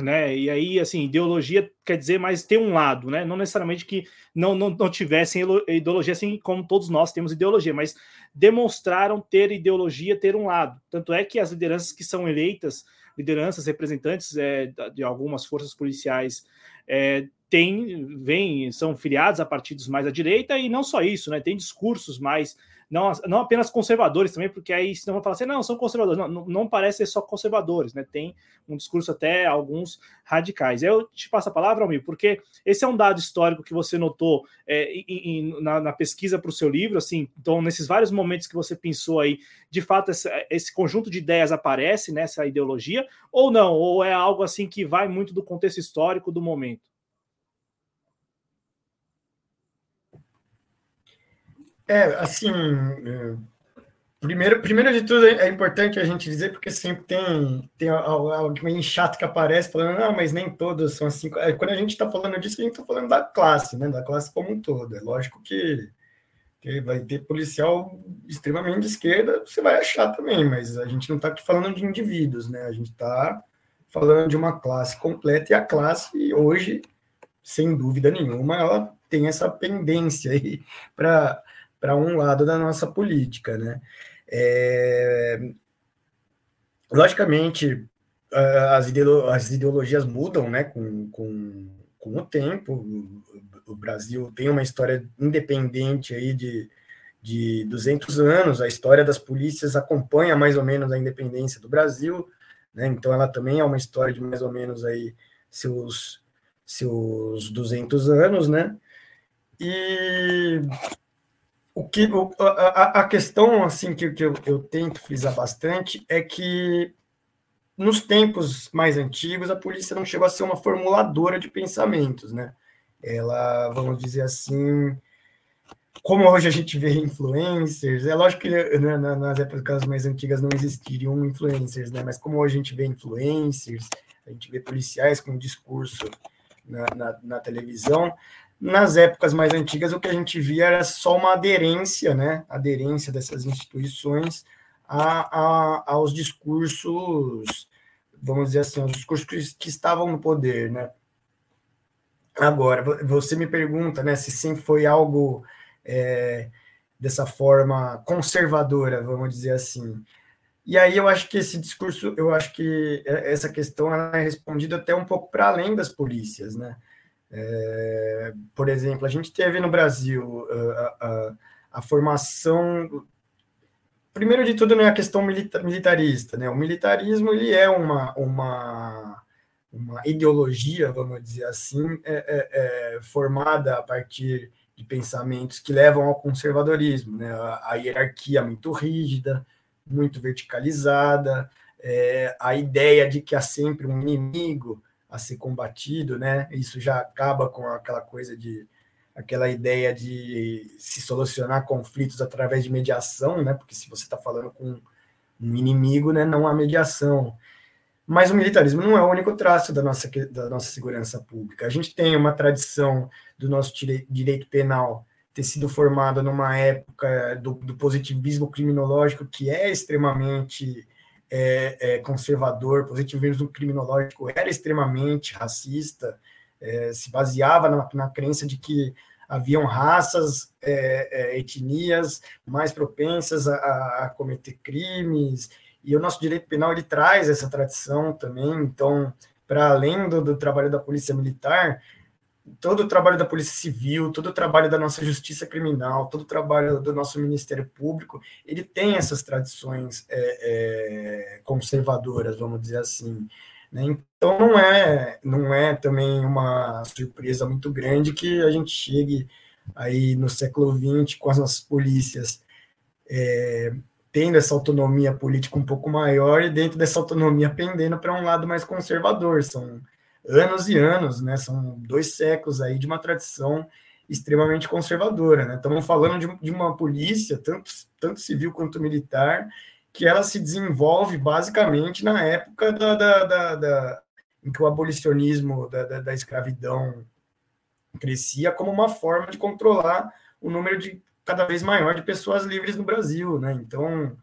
né? E aí, assim, ideologia quer dizer mais ter um lado, né? Não necessariamente que não, não, não tivessem ideologia, assim como todos nós temos ideologia, mas demonstraram ter ideologia, ter um lado. Tanto é que as lideranças que são eleitas lideranças, representantes é, de algumas forças policiais é, tem, são filiados a partidos mais à direita, e não só isso, né? Tem discursos mais não, não apenas conservadores também, porque aí senão vão falar assim, não, são conservadores. Não, não, não parece ser só conservadores, né? Tem um discurso até alguns radicais. Eu te passo a palavra, Almir, porque esse é um dado histórico que você notou é, em, na, na, pesquisa para o seu livro, assim, então, nesses vários momentos que você pensou aí, de fato, esse, esse conjunto de ideias aparece nessa ideologia, ou não? Ou é algo assim que vai muito do contexto histórico do momento? É, assim, é, primeiro, primeiro de tudo é importante a gente dizer, porque sempre tem, tem alguém chato que aparece falando, não, mas nem todos são assim. É, quando a gente está falando disso, a gente está falando da classe, né? Da classe como um todo. É lógico que, que vai ter policial extremamente de esquerda, você vai achar também, mas a gente não está aqui falando de indivíduos, né? A gente está falando de uma classe completa, e a classe hoje, sem dúvida nenhuma, ela tem essa pendência aí para para um lado da nossa política, né? É... Logicamente, as, ideolo as ideologias mudam, né, com, com, com o tempo. O Brasil tem uma história independente aí de, de 200 anos, a história das polícias acompanha mais ou menos a independência do Brasil, né? Então ela também é uma história de mais ou menos aí seus seus 200 anos, né? E o que a, a questão assim que, que eu, eu tento frisar bastante é que nos tempos mais antigos a polícia não chegou a ser uma formuladora de pensamentos, né? Ela, vamos dizer assim, como hoje a gente vê influencers, é lógico que né, nas épocas mais antigas não existiriam influencers, né? Mas como hoje a gente vê influencers, a gente vê policiais com discurso na, na, na televisão, nas épocas mais antigas, o que a gente via era só uma aderência, né? Aderência dessas instituições a, a, aos discursos, vamos dizer assim, aos discursos que, que estavam no poder, né? Agora, você me pergunta, né, se sempre foi algo é, dessa forma conservadora, vamos dizer assim. E aí eu acho que esse discurso, eu acho que essa questão é respondida até um pouco para além das polícias, né? É, por exemplo, a gente teve no Brasil a, a, a, formação. Primeiro de tudo, não é a questão militarista, né? O militarismo ele é uma, uma, uma ideologia, vamos dizer assim, é, é, é formada a partir de pensamentos que levam ao conservadorismo, né? A, a hierarquia muito rígida, muito verticalizada, é, a ideia de que há sempre um inimigo a ser combatido, né? Isso já acaba com aquela coisa de aquela ideia de se solucionar conflitos através de mediação, né? Porque se você está falando com um inimigo, né, não há mediação. Mas o militarismo não é o único traço da nossa, da nossa segurança pública. A gente tem uma tradição do nosso direito penal ter sido formado numa época do, do positivismo criminológico que é extremamente é, é, conservador, positivismo criminológico era extremamente racista, é, se baseava na, na, crença de que haviam raças, é, é, etnias mais propensas a, a, cometer crimes, e o nosso direito penal ele traz essa tradição também, então, para além do, do trabalho da polícia militar, todo o trabalho da Polícia Civil, todo o trabalho da nossa Justiça Criminal, todo o trabalho do nosso Ministério Público, ele tem essas tradições é, é, conservadoras, vamos dizer assim. Né? Então não é, não é também uma surpresa muito grande que a gente chegue aí no século XX com as nossas polícias é, tendo essa autonomia política um pouco maior e dentro dessa autonomia pendendo para um lado mais conservador. São anos e anos, né? São dois séculos aí de uma tradição extremamente conservadora, né? Estamos falando de, de uma polícia, tanto, tanto civil quanto militar, que ela se desenvolve basicamente na época da, da, da, da em que o abolicionismo da, da, da, escravidão crescia como uma forma de controlar o número de cada vez maior de pessoas livres no Brasil, né? Então,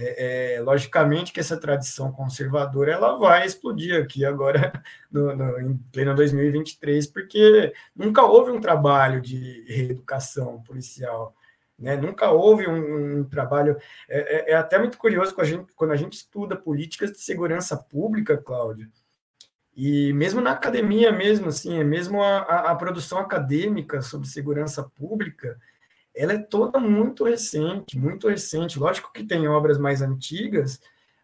é, é, logicamente que essa tradição conservadora ela vai explodir aqui agora no, no, em pleno 2023, porque nunca houve um trabalho de reeducação policial. Né? Nunca houve um, um trabalho. É, é, é, até muito curioso quando a, gente, quando a gente estuda políticas de segurança pública, Cláudio, e mesmo na academia, mesmo assim, é mesmo a, a, a produção acadêmica sobre segurança pública, ela é toda muito recente, muito recente. Lógico que tem obras mais antigas,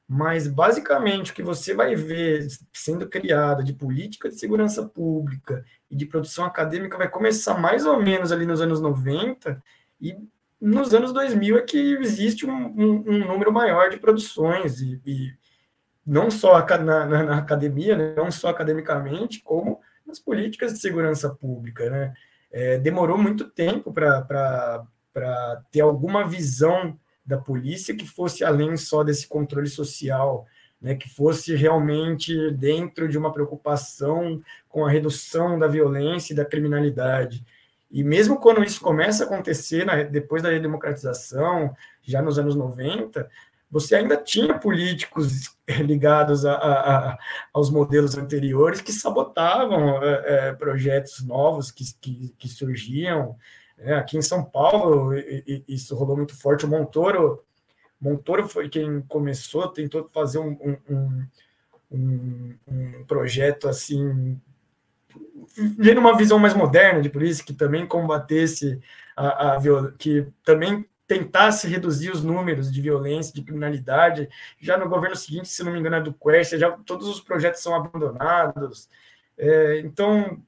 mas basicamente o que você vai ver sendo criada de política de segurança pública e de produção acadêmica vai começar mais ou menos ali nos anos 90 e nos anos 2000 é que existe um, um, um número maior de produções, e, e não só na, na, na, academia, né, não só academicamente, como nas políticas de segurança pública. Né? É, demorou muito tempo para ter alguma visão da polícia que fosse além só desse controle social, né, que fosse realmente dentro de uma preocupação com a redução da violência e da criminalidade. E mesmo quando isso começa a acontecer, na, depois da redemocratização, já nos anos 90, você ainda tinha políticos ligados a, a, aos modelos anteriores que sabotavam é, é, projetos novos que, que, que surgiam. É, aqui em São Paulo, isso rolou muito forte. O Montoro, Montoro foi quem começou, tentou fazer um, um, um, um projeto assim vendo uma visão mais moderna de polícia, que também combatesse a, a que também tentasse reduzir os números de violência, de criminalidade. Já no governo seguinte, se não me engano, é do Quest, já todos os projetos são abandonados. É, então,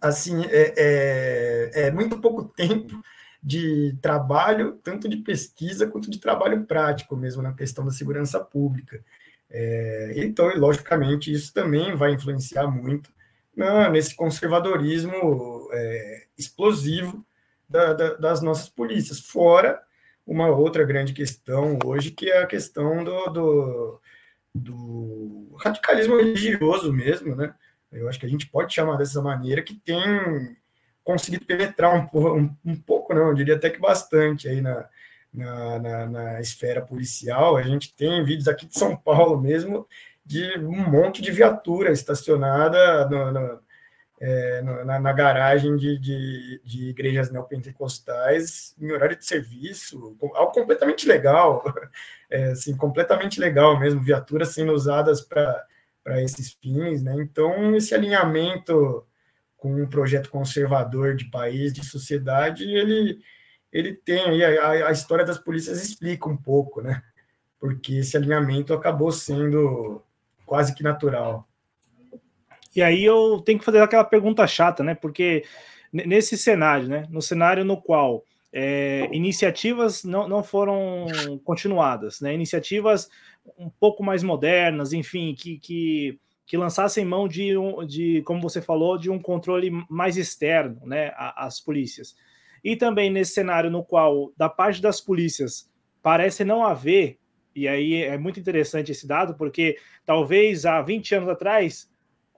assim, é, é, é, muito pouco tempo de trabalho, tanto de pesquisa quanto de trabalho prático mesmo na questão da segurança pública. É, então, logicamente, isso também vai influenciar muito nesse conservadorismo é, explosivo da, da, das nossas polícias. Fora uma outra grande questão hoje, que é a questão do, do, do radicalismo religioso mesmo, né? Eu acho que a gente pode chamar dessa maneira, que tem conseguido penetrar um, um, um pouco, não, eu diria até que bastante aí na, na, na, na, esfera policial. A gente tem vídeos aqui de São Paulo mesmo de um monte de viatura estacionada no, no, é, na, na, garagem de, de, de, igrejas neopentecostais em horário de serviço, algo completamente legal, é, assim, completamente legal mesmo, viaturas sendo usadas para esses fins, né? Então, esse alinhamento com um projeto conservador de país, de sociedade, ele, ele tem aí, a, a história das polícias explica um pouco, né? Porque esse alinhamento acabou sendo quase que natural. E aí eu tenho que fazer aquela pergunta chata, né? Porque nesse cenário, né? No cenário no qual é, iniciativas não, não foram continuadas, né? Iniciativas um pouco mais modernas, enfim, que, que, que lançassem mão de, um, de, como você falou, de um controle mais externo, né? Às polícias. E também nesse cenário no qual, da parte das polícias, parece não haver e aí é muito interessante esse dado, porque talvez há 20 anos atrás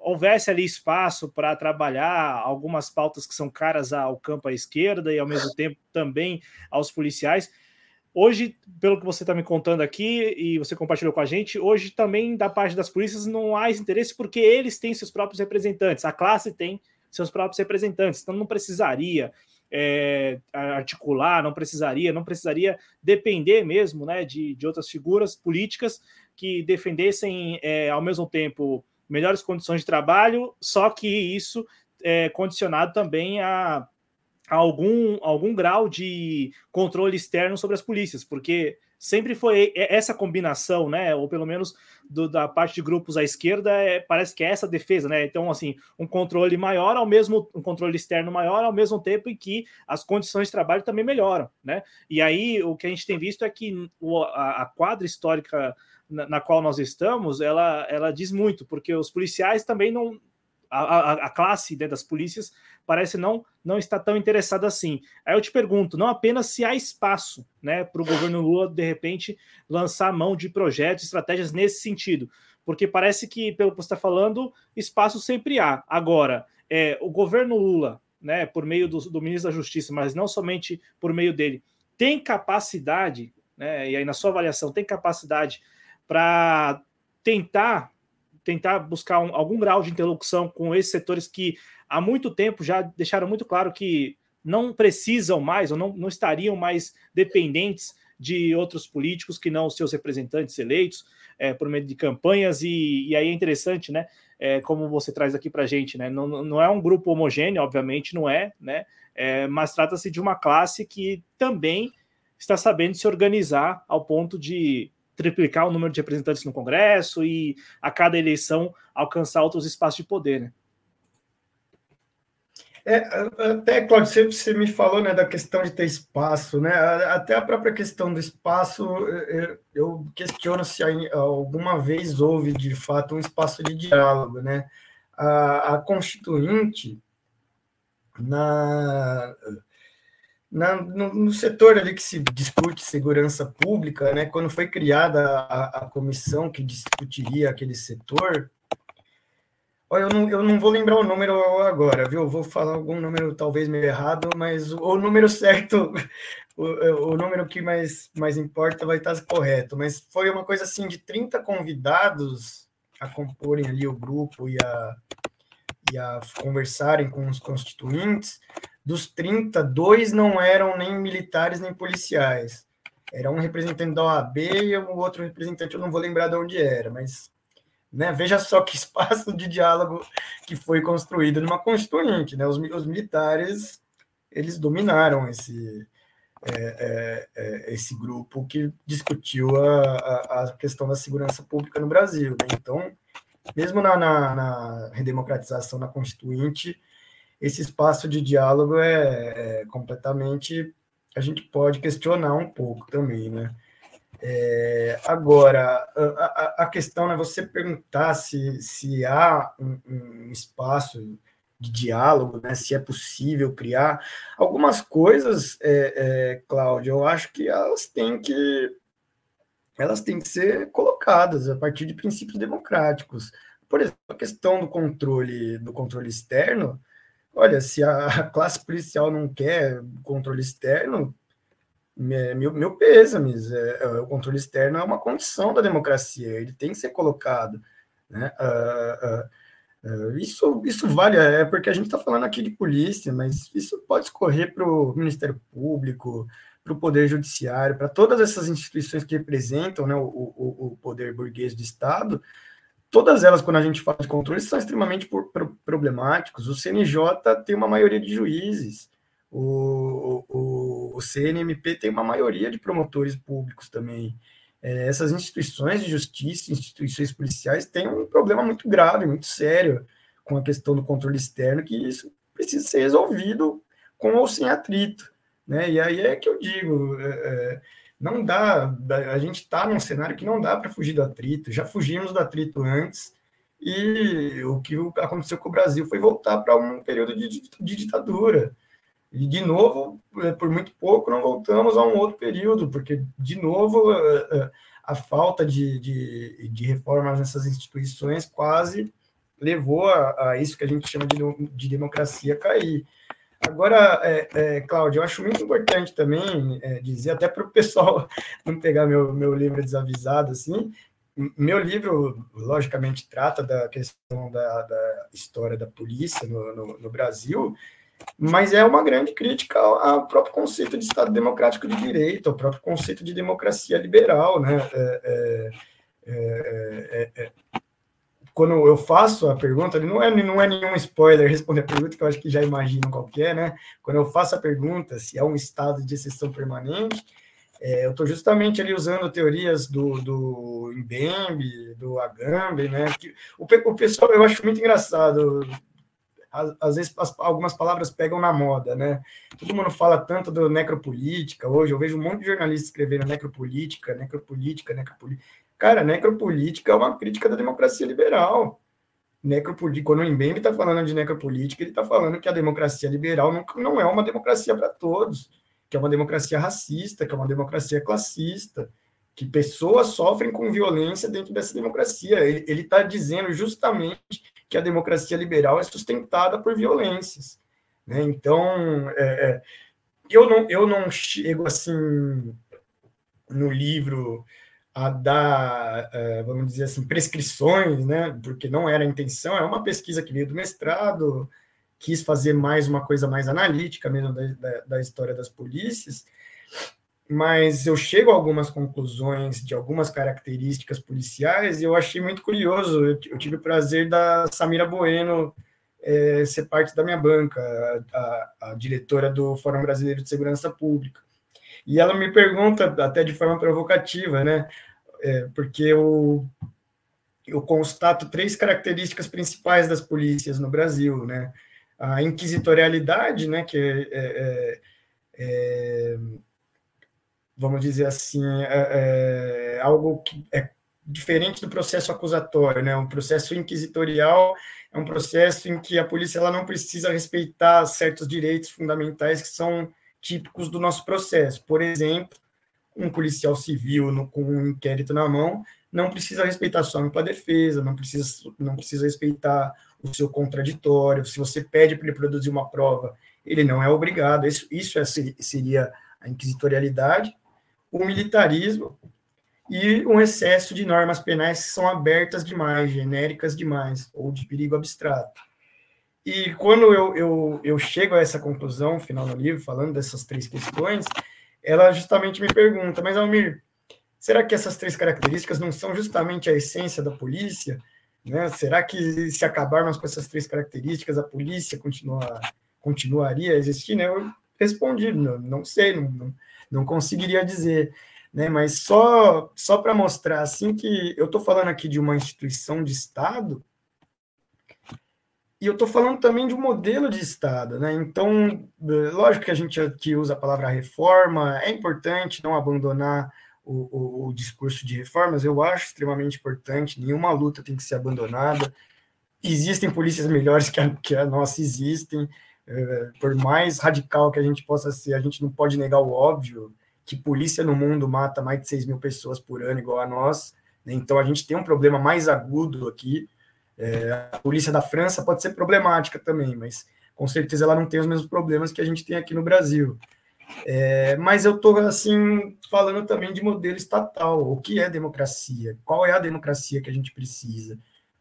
houvesse ali espaço para trabalhar algumas pautas que são caras ao campo à esquerda e ao mesmo tempo também aos policiais. Hoje, pelo que você está me contando aqui e você compartilhou com a gente, hoje também da parte das polícias não há interesse porque eles têm seus próprios representantes, a classe tem seus próprios representantes, então não precisaria é, articular, não precisaria, não precisaria depender mesmo né, de, de outras figuras políticas que defendessem é, ao mesmo tempo melhores condições de trabalho, só que isso é condicionado também a, a algum, algum grau de controle externo sobre as polícias, porque sempre foi essa combinação, né? Ou pelo menos do, da parte de grupos à esquerda, é, parece que é essa defesa, né? Então, assim, um controle maior, ao mesmo um controle externo maior, ao mesmo tempo em que as condições de trabalho também melhoram, né? E aí o que a gente tem visto é que o, a, a quadra histórica na, na, qual nós estamos, ela, ela diz muito, porque os policiais também não a, a, a classe né, das polícias parece não, não estar tão interessada assim. Aí eu te pergunto, não apenas se há espaço né, para o governo Lula, de repente, lançar mão de projetos, estratégias nesse sentido, porque parece que, pelo que você está falando, espaço sempre há. Agora, é, o governo Lula, né, por meio do, do ministro da Justiça, mas não somente por meio dele, tem capacidade, né, e aí na sua avaliação, tem capacidade para tentar tentar buscar um, algum grau de interlocução com esses setores que há muito tempo já deixaram muito claro que não precisam mais ou não, não estariam mais dependentes de outros políticos que não os seus representantes eleitos é, por meio de campanhas, e, e aí é interessante, né? É, como você traz aqui para gente, né? Não, não é um grupo homogêneo, obviamente não é, né? É, mas trata-se de uma classe que também está sabendo se organizar ao ponto de triplicar o número de representantes no Congresso e a cada eleição alcançar outros espaços de poder, né? É, até, Claudio, sempre você me falou né, da questão de ter espaço, né? Até a própria questão do espaço, eu questiono se alguma vez houve, de fato, um espaço de diálogo, né? A, a Constituinte, na, na no, no, setor ali que se discute segurança pública, né? Quando foi criada a, a comissão que discutiria aquele setor, eu não, eu não vou lembrar o número agora, viu? Vou falar algum número talvez meio errado, mas o, o número certo, o, o, número que mais, mais importa vai estar correto. Mas foi uma coisa assim de 30 convidados a comporem ali o grupo e a, e a conversarem com os constituintes. Dos 30, dois não eram nem militares nem policiais. Era um representante da OAB e o outro representante, eu não vou lembrar de onde era, mas né? Veja só que espaço de diálogo que foi construído numa constituinte. Né? Os, os militares eles dominaram esse, é, é, é, esse grupo que discutiu a, a, a, questão da segurança pública no Brasil. Né? Então, mesmo na, na, na, redemocratização da Constituinte, esse espaço de diálogo é, é completamente. A gente pode questionar um pouco também, né? É, agora, a, a, questão é você perguntar se, se há um, um, espaço de diálogo, né, se é possível criar. Algumas coisas, é, é, Cláudio, eu acho que elas têm que elas têm que ser colocadas a partir de princípios democráticos. Por exemplo, a questão do controle do controle externo. Olha, se a classe policial não quer controle externo, meu, meu pêsames, é, é, o controle externo é uma condição da democracia, ele tem que ser colocado. Né? Uh, uh, uh, isso, isso vale, é porque a gente está falando aqui de polícia, mas isso pode escorrer para o Ministério Público, para o Poder Judiciário, para todas essas instituições que representam né, o, o, o, poder burguês do Estado, todas elas, quando a gente fala de controle, são extremamente problemáticos. O CNJ tem uma maioria de juízes, o, o, o CNMP tem uma maioria de promotores públicos também. É, essas instituições de justiça, instituições policiais, têm um problema muito grave, muito sério com a questão do controle externo, que isso precisa ser resolvido com ou sem atrito. Né? E aí é que eu digo, é, é não dá, a gente está num cenário que não dá para fugir do atrito, já fugimos do atrito antes, e o que aconteceu com o Brasil foi voltar para um período de, de ditadura. E, de novo, é, por muito pouco, não voltamos a um outro período, porque, de novo, a, falta de, de, de, reformas nessas instituições quase levou a, a, isso que a gente chama de, de democracia cair. Agora, é, é, Cláudio, eu acho muito importante também é, dizer, até para o pessoal não pegar meu, meu livro desavisado, assim, meu livro, logicamente, trata da questão da, da história da polícia no, no, no Brasil, mas é uma grande crítica ao, próprio conceito de Estado democrático de direito, ao próprio conceito de democracia liberal, né? É, é, é, é, é quando eu faço a pergunta, não é, não é nenhum spoiler responder a pergunta, que eu acho que já imaginam qual é, né? Quando eu faço a pergunta se é um estado de exceção permanente, é, eu estou justamente ali usando teorias do, do Mbembe, do Agamben, né? O, o pessoal, eu acho muito engraçado, às vezes as, algumas palavras pegam na moda, né? Todo mundo fala tanto do necropolítica hoje, eu vejo um monte de jornalistas escrevendo necropolítica, necropolítica, necropolítica. Cara, necropolítica é uma crítica da democracia liberal. Necropolítica, quando o Mbembe está falando de necropolítica, ele está falando que a democracia liberal não, não é uma democracia para todos, que é uma democracia racista, que é uma democracia classista, que pessoas sofrem com violência dentro dessa democracia. Ele está dizendo justamente que a democracia liberal é sustentada por violências. Né? Então, é, é, eu, não, eu não chego assim no livro a dar, é, vamos dizer assim, prescrições, né? porque não era a intenção, é uma pesquisa que veio do mestrado, quis fazer mais uma coisa mais analítica mesmo da, da, da história das polícias, mas eu chego a algumas conclusões de algumas características policiais e eu achei muito curioso. Eu, eu tive o prazer da Samira Bueno é, ser parte da minha banca, a, a, a, diretora do Fórum Brasileiro de Segurança Pública. E ela me pergunta, até de forma provocativa, né? É, porque eu, eu constato três características principais das polícias no Brasil, né? A inquisitorialidade, né? Que é, é, é vamos dizer assim, é, é, algo que é diferente do processo acusatório, né? Um processo inquisitorial é um processo em que a polícia ela não precisa respeitar certos direitos fundamentais que são típicos do nosso processo. Por exemplo, um policial civil no, com um inquérito na mão não precisa respeitar sua ampla defesa, não precisa, não precisa respeitar o seu contraditório. Se você pede para ele produzir uma prova, ele não é obrigado. Isso, isso é, seria a inquisitorialidade o militarismo e um excesso de normas penais que são abertas demais, genéricas demais, ou de perigo abstrato. E quando eu, eu, eu chego a essa conclusão, final do livro, falando dessas três questões, ela justamente me pergunta, mas Almir, será que essas três características não são justamente a essência da polícia? Né? Será que se acabarmos com essas três características, a polícia continua, continuaria a existir? Eu respondi, não, não sei, não, não, não conseguiria dizer, né? Mas só só para mostrar assim que eu estou falando aqui de uma instituição de Estado e eu estou falando também de um modelo de Estado, né? Então, lógico que a gente aqui usa a palavra reforma, é importante não abandonar o, o, o discurso de reformas, eu acho extremamente importante, nenhuma luta tem que ser abandonada. Existem polícias melhores que a, que a nossa, existem, é, por mais radical que a gente possa ser, a gente não pode negar o óbvio, que polícia no mundo mata mais de 6 mil pessoas por ano, igual a nós. Né? Então, a gente tem um problema mais agudo aqui. É, a polícia da França pode ser problemática também, mas com certeza ela não tem os mesmos problemas que a gente tem aqui no Brasil. É, mas eu estou assim falando também de modelo estatal. O que é democracia? Qual é a democracia que a gente precisa?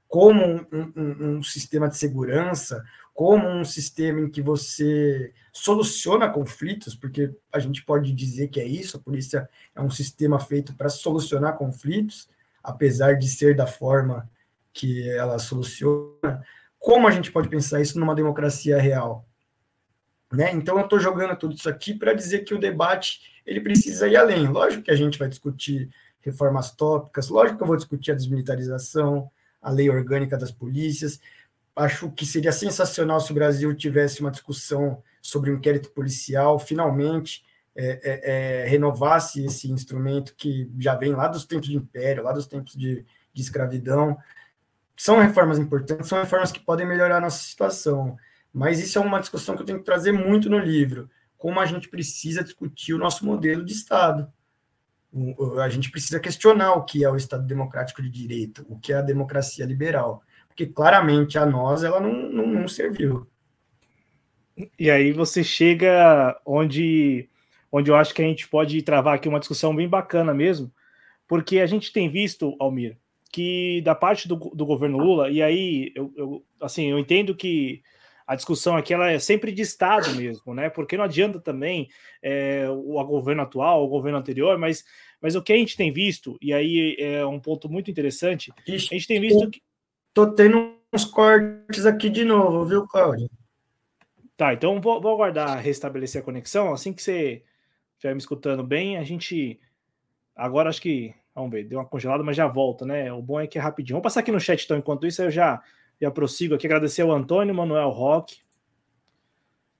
Como um, um, um sistema de segurança, como um sistema em que você soluciona conflitos, porque a gente pode dizer que é isso, a polícia é um sistema feito para solucionar conflitos, apesar de ser da forma que ela soluciona. Como a gente pode pensar isso numa democracia real? Né? Então, eu estou jogando tudo isso aqui para dizer que o debate ele precisa ir além. Lógico que a gente vai discutir reformas tópicas, lógico que eu vou discutir a desmilitarização, a lei orgânica das polícias, acho que seria sensacional se o Brasil tivesse uma discussão sobre o um inquérito policial, finalmente é, é, é, renovasse esse instrumento que já vem lá dos tempos de império, lá dos tempos de, de escravidão. São reformas importantes, são reformas que podem melhorar a nossa situação, mas isso é uma discussão que eu tenho que trazer muito no livro, como a gente precisa discutir o nosso modelo de Estado. A gente precisa questionar o que é o Estado democrático de direito, o que é a democracia liberal porque claramente a nós ela não, não, não serviu. E aí você chega onde, onde eu acho que a gente pode travar aqui uma discussão bem bacana mesmo, porque a gente tem visto, Almir, que da parte do, do governo Lula, e aí eu, eu, assim, eu entendo que a discussão aqui ela é sempre de Estado mesmo, né? Porque não adianta também é, o governo atual, o governo anterior, mas, mas o que a gente tem visto, e aí é um ponto muito interessante, a gente tem visto que Tô tendo uns cortes aqui de novo, viu, Cláudio? Tá, então vou, vou aguardar restabelecer a conexão. Assim que você estiver me escutando bem, a gente. Agora acho que. Vamos ver, deu uma congelada, mas já volta, né? O bom é que é rapidinho. Vamos passar aqui no chat, então, enquanto isso, eu já, já prossigo aqui. Agradecer ao Antônio Manuel Roque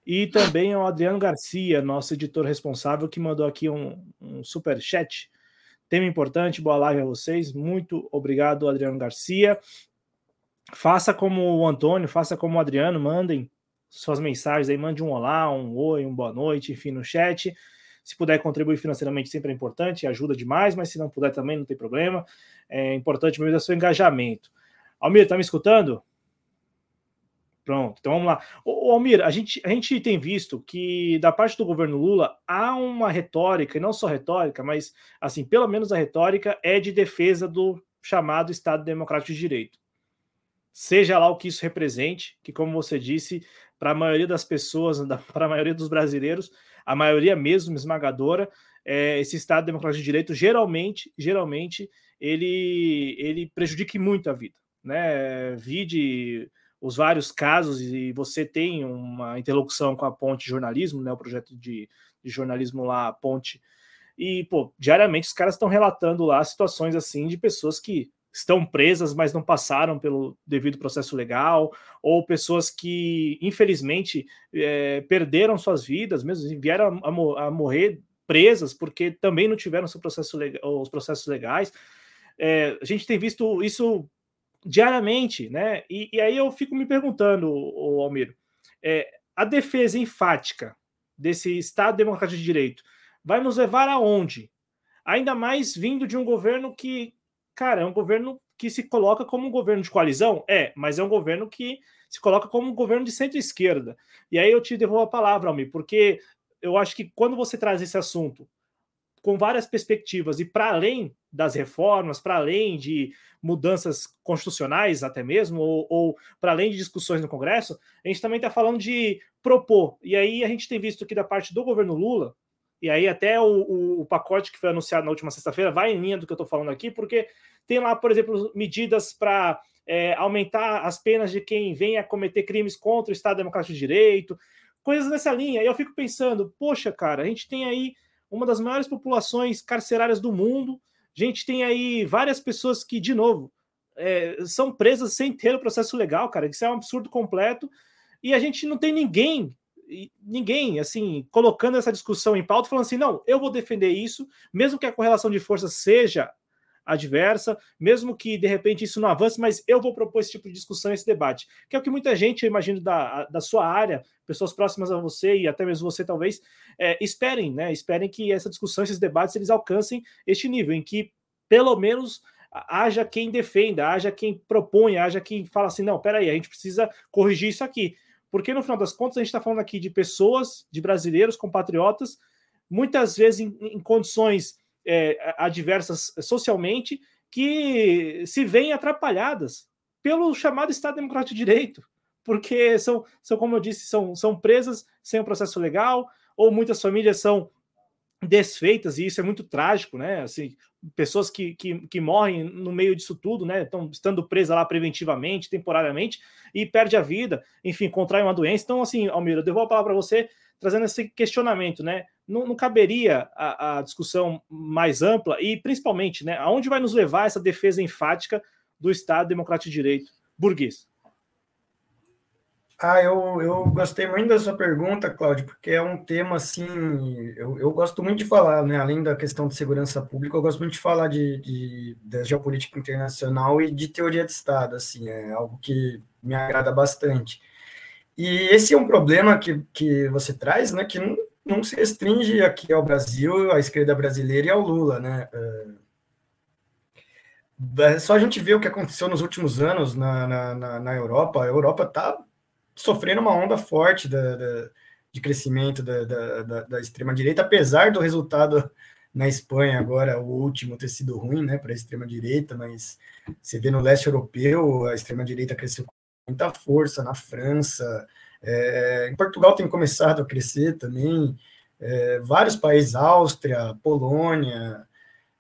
e também ao Adriano Garcia, nosso editor responsável, que mandou aqui um, um super chat. Tema importante, boa live a vocês. Muito obrigado, Adriano Garcia. Faça como o Antônio, faça como o Adriano, mandem suas mensagens aí, mande um olá, um oi, um boa noite, enfim, no chat. Se puder contribuir financeiramente, sempre é importante, ajuda demais, mas se não puder também, não tem problema. É importante mesmo o seu engajamento. Almir, tá me escutando? Pronto, então vamos lá. Ô, Almir, a gente, a gente tem visto que da parte do governo Lula há uma retórica, e não só retórica, mas assim, pelo menos a retórica é de defesa do chamado Estado Democrático de Direito. seja lá o que isso represente, que, como você disse, para a maioria das pessoas, para a maioria dos brasileiros, a maioria mesmo esmagadora, é, esse Estado Democrático de Direito geralmente, geralmente, ele, ele prejudica muito a vida. Né? Vide os vários casos, e você tem uma interlocução com a Ponte Jornalismo, né? o projeto de, de jornalismo lá, Ponte, e, pô, diariamente os caras estão relatando lá situações assim de pessoas que estão presas, mas não passaram pelo devido processo legal, ou pessoas que, infelizmente, é, perderam suas vidas, mesmo vieram a, a, morrer presas porque também não tiveram seu processo legal, os processos legais. É, a gente tem visto isso diariamente, né? E, e aí eu fico me perguntando, o, Almir, é, a defesa enfática desse Estado Democrático de Direito vai nos levar aonde? Ainda mais vindo de um governo que, cara, é um governo que se coloca como um governo de coalizão? É, mas é um governo que se coloca como um governo de centro-esquerda. E aí eu te devolvo a palavra, Almir, porque eu acho que quando você traz esse assunto com várias perspectivas e para além das reformas, para além de mudanças constitucionais até mesmo, ou, ou para além de discussões no Congresso, a gente também está falando de propor. E aí a gente tem visto que da parte do governo Lula, e aí até o, o, o pacote que foi anunciado na última sexta-feira vai em linha do que eu estou falando aqui, porque tem lá, por exemplo, medidas para é, aumentar as penas de quem venha a cometer crimes contra o Estado Democrático de Direito, coisas nessa linha. E eu fico pensando, poxa, cara, a gente tem aí uma das maiores populações carcerárias do mundo, a gente tem aí várias pessoas que, de novo, é, são presas sem ter o processo legal, cara. Isso é um absurdo completo. E a gente não tem ninguém ninguém, assim, colocando essa discussão em pauta, falando assim, não, eu vou defender isso, mesmo que a correlação de forças seja adversa, mesmo que de repente isso não avance, mas eu vou propor esse tipo de discussão, esse debate, que é o que muita gente, eu imagino, da, da sua área, pessoas próximas a você e até mesmo você, talvez, é, esperem, né? Esperem que essa discussão, esses debates, eles alcancem este nível, em que pelo menos haja quem defenda, haja quem propõe, haja quem fala assim, não, peraí, a gente precisa corrigir isso aqui. Porque no final das contas a gente está falando aqui de pessoas, de brasileiros, compatriotas, muitas vezes em, em condições é, adversas socialmente, que se veem atrapalhadas pelo chamado Estado Democrático de Direito, porque são, são como eu disse, são, são presas sem o processo legal, ou muitas famílias são desfeitas, e isso é muito trágico, né? Assim, pessoas que, que, que morrem no meio disso tudo, né? Estão estando presas lá preventivamente, temporariamente, e perde a vida, enfim, contrai uma doença. Então, assim, Almir, eu devolvo a palavra para você, trazendo esse questionamento, né? Não, não caberia a, a, discussão mais ampla e, principalmente, né? Aonde vai nos levar essa defesa enfática do Estado Democrático de Direito burguês? Ah, eu, eu gostei muito da sua pergunta, Cláudio, porque é um tema assim. Eu, eu gosto muito de falar, né? Além da questão de segurança pública, eu gosto muito de falar de, de, geopolítica internacional e de teoria de Estado, assim, é algo que me agrada bastante. E esse é um problema que, que você traz, né? Que não, não se restringe aqui ao Brasil, à esquerda brasileira e ao Lula, né? É só a gente ver o que aconteceu nos últimos anos na, na, na Europa. A Europa está sofrendo uma onda forte da, da, de crescimento da, da, da extrema-direita, apesar do resultado na Espanha agora, o último ter sido ruim né, para a extrema-direita, mas você vê no leste europeu, a extrema-direita cresceu com muita força, na França, é, em Portugal tem começado a crescer também, é, vários países, Áustria, Polônia,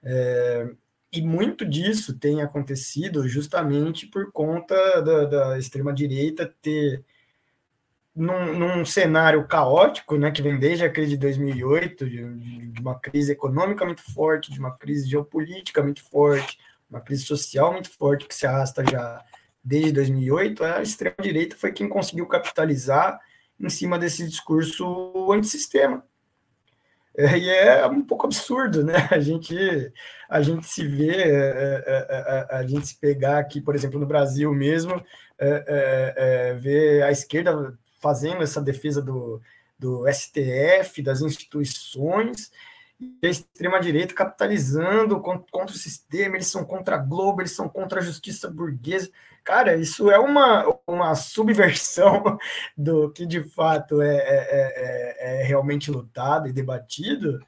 é, e muito disso tem acontecido justamente por conta da, da extrema-direita ter num, num, cenário caótico, né, que vem desde a crise de 2008, de, de, uma crise econômica muito forte, de uma crise geopolítica muito forte, uma crise social muito forte que se arrasta já desde 2008, a extrema-direita foi quem conseguiu capitalizar em cima desse discurso antissistema. É, e é um pouco absurdo, né? A gente, a gente se vê, é, é, a, gente se pegar aqui, por exemplo, no Brasil mesmo, é, é, ver a esquerda fazendo essa defesa do, do STF, das instituições, e a extrema-direita capitalizando contra o sistema, eles são contra a Globo, eles são contra a justiça burguesa. Cara, isso é uma, uma subversão do que de fato é, é, é, é realmente lutado e debatido,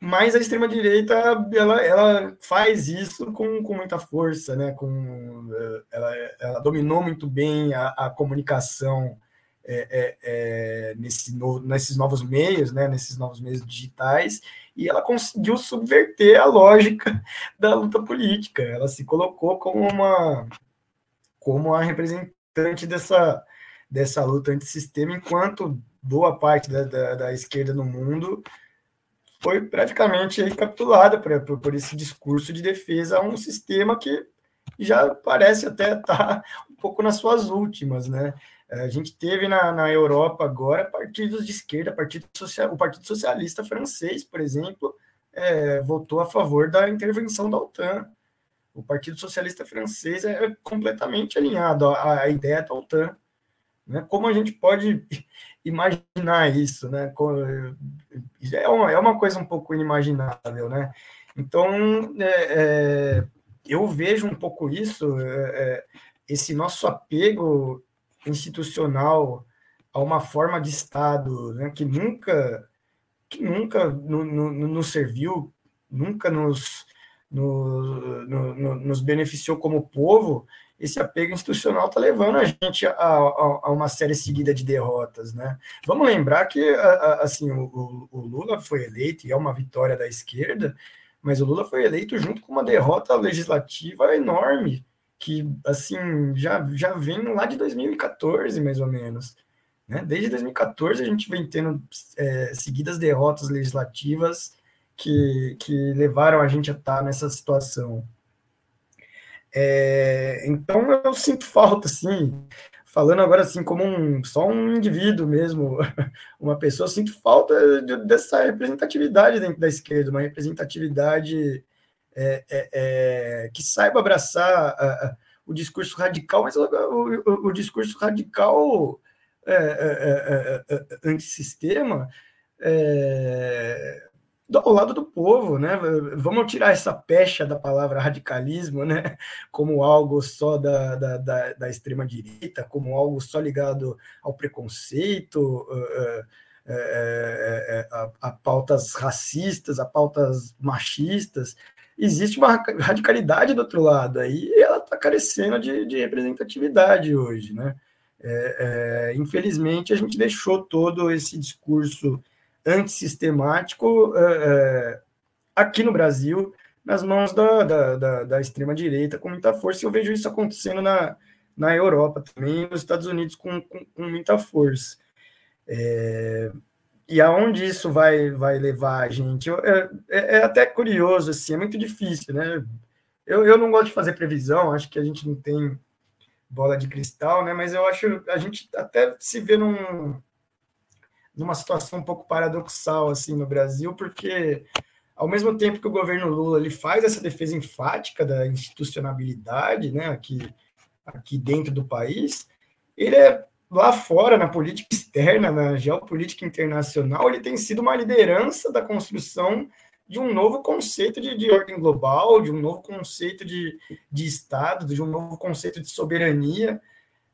mas a extrema-direita ela, ela faz isso com, com muita força, né? com, ela, ela dominou muito bem a, a comunicação é, é, é, nesse no, nesses novos meios, né? nesses novos meios digitais, e ela conseguiu subverter a lógica da luta política. Ela se colocou como uma como a representante dessa, dessa luta antissistema, enquanto boa parte da, da, da esquerda no mundo foi praticamente recapitulada por, por, por, esse discurso de defesa a um sistema que já parece até estar tá um pouco nas suas últimas, né? A gente teve na, na Europa agora partidos de esquerda, partido social, o Partido Socialista Francês, por exemplo, é, votou a favor da intervenção da OTAN. O Partido Socialista Francês é completamente alinhado à, à ideia da OTAN. Né? Como a gente pode imaginar isso, né? É uma, é uma coisa um pouco inimaginável, né? Então, é, é, eu vejo um pouco isso, é, é, esse nosso apego institucional a uma forma de Estado né, que nunca que nunca nos serviu, nunca nos, no, no, no, nos beneficiou como povo, esse apego institucional está levando a gente a, a, a, uma série seguida de derrotas, né? Vamos lembrar que assim o, o, Lula foi eleito e é uma vitória da esquerda, mas o Lula foi eleito junto com uma derrota legislativa enorme que assim já já vem lá de 2014 mais ou menos, né? Desde 2014 a gente vem tendo é, seguidas derrotas legislativas que, que levaram a gente a estar nessa situação. É, então eu sinto falta, assim, falando agora assim como um, só um indivíduo mesmo, uma pessoa, sinto falta de, dessa representatividade dentro da esquerda, uma representatividade é, é, é que saiba abraçar o discurso radical, mas o, o, o discurso radical é, é, é, antissistema é, ao lado do povo, né? Vamos tirar essa pecha da palavra radicalismo, né? Como algo só da, da, da, da extrema-direita, como algo só ligado ao preconceito, uh, uh, uh, a, a pautas racistas, a pautas machistas. Existe uma radicalidade do outro lado, aí ela está carecendo de, de, representatividade hoje, né? É, é, infelizmente, a gente deixou todo esse discurso antissistemático é, é, aqui no Brasil, nas mãos da, da, da, da extrema-direita com muita força, e eu vejo isso acontecendo na, na Europa também, nos Estados Unidos com, com, com muita força. É, e aonde isso vai, vai levar a gente? É, é, é, até curioso, assim, é muito difícil, né? Eu, eu não gosto de fazer previsão, acho que a gente não tem bola de cristal, né? Mas eu acho a gente até se vê num, numa situação um pouco paradoxal assim no Brasil, porque ao mesmo tempo que o governo Lula ele faz essa defesa enfática da institucionalidade, né, aqui, aqui dentro do país, ele é lá fora na política externa, na geopolítica internacional, ele tem sido uma liderança da construção de um novo conceito de, de ordem global, de um novo conceito de, de Estado, de um novo conceito de soberania.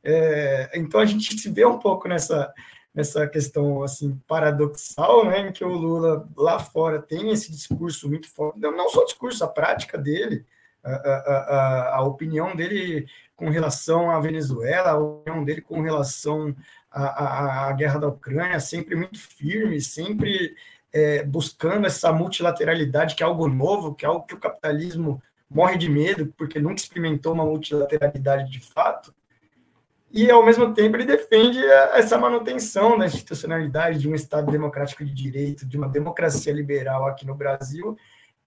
É, então a gente se vê um pouco nessa, nessa questão assim paradoxal, né, em que o Lula lá fora tem esse discurso muito forte, não só o discurso, a prática dele, a, a, a, opinião dele com relação à Venezuela, a opinião dele com relação à, à guerra da Ucrânia, sempre muito firme, sempre é, buscando essa multilateralidade, que é algo novo, que é algo que o capitalismo morre de medo, porque nunca experimentou uma multilateralidade de fato. E, ao mesmo tempo, ele defende essa manutenção da institucionalidade de um Estado democrático de direito, de uma democracia liberal aqui no Brasil,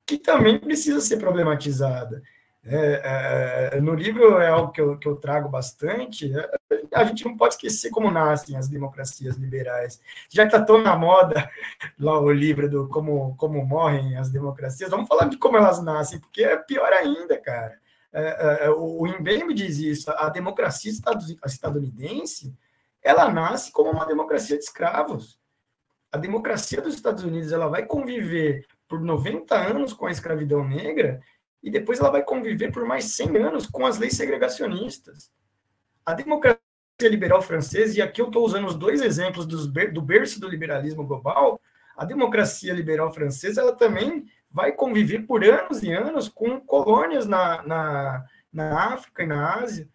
que também precisa ser problematizada. É, é, no livro é algo que eu, que eu trago bastante. É, a gente não pode esquecer como nascem as democracias liberais. Já que está tão na moda lá o livro do como, como morrem as democracias, vamos falar de como elas nascem, porque é pior ainda, cara. É, é, o Embembe diz isso, a democracia estadunidense, ela nasce como uma democracia de escravos. A democracia dos Estados Unidos ela vai conviver por 90 anos com a escravidão negra e depois ela vai conviver por mais 100 anos com as leis segregacionistas. A democracia liberal francesa, e aqui eu estou usando os dois exemplos dos, do berço do liberalismo global, A democracia liberal francesa ela também vai conviver por anos e anos com colônias na, na, na África e na Ásia,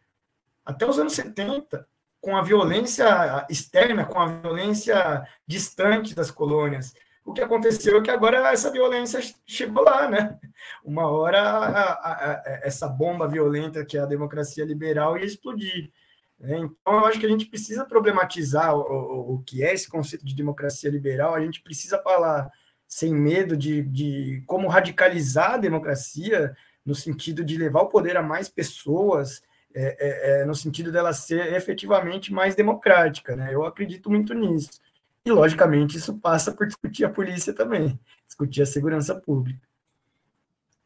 até os anos 70, com a violência externa, com a violência distante das colônias. O que aconteceu é que agora essa violência chegou lá, né? Uma hora a, a, a, essa bomba violenta que é a democracia liberal ia explodir. Né? Então, eu acho que a gente precisa problematizar o, o, o, que é esse conceito de democracia liberal, a gente precisa falar sem medo de, de como radicalizar a democracia, no sentido de levar o poder a mais pessoas, é, é, é, no sentido dela ser efetivamente mais democrática. Né? Eu acredito muito nisso. E, logicamente, isso passa por discutir a polícia também, discutir a segurança pública.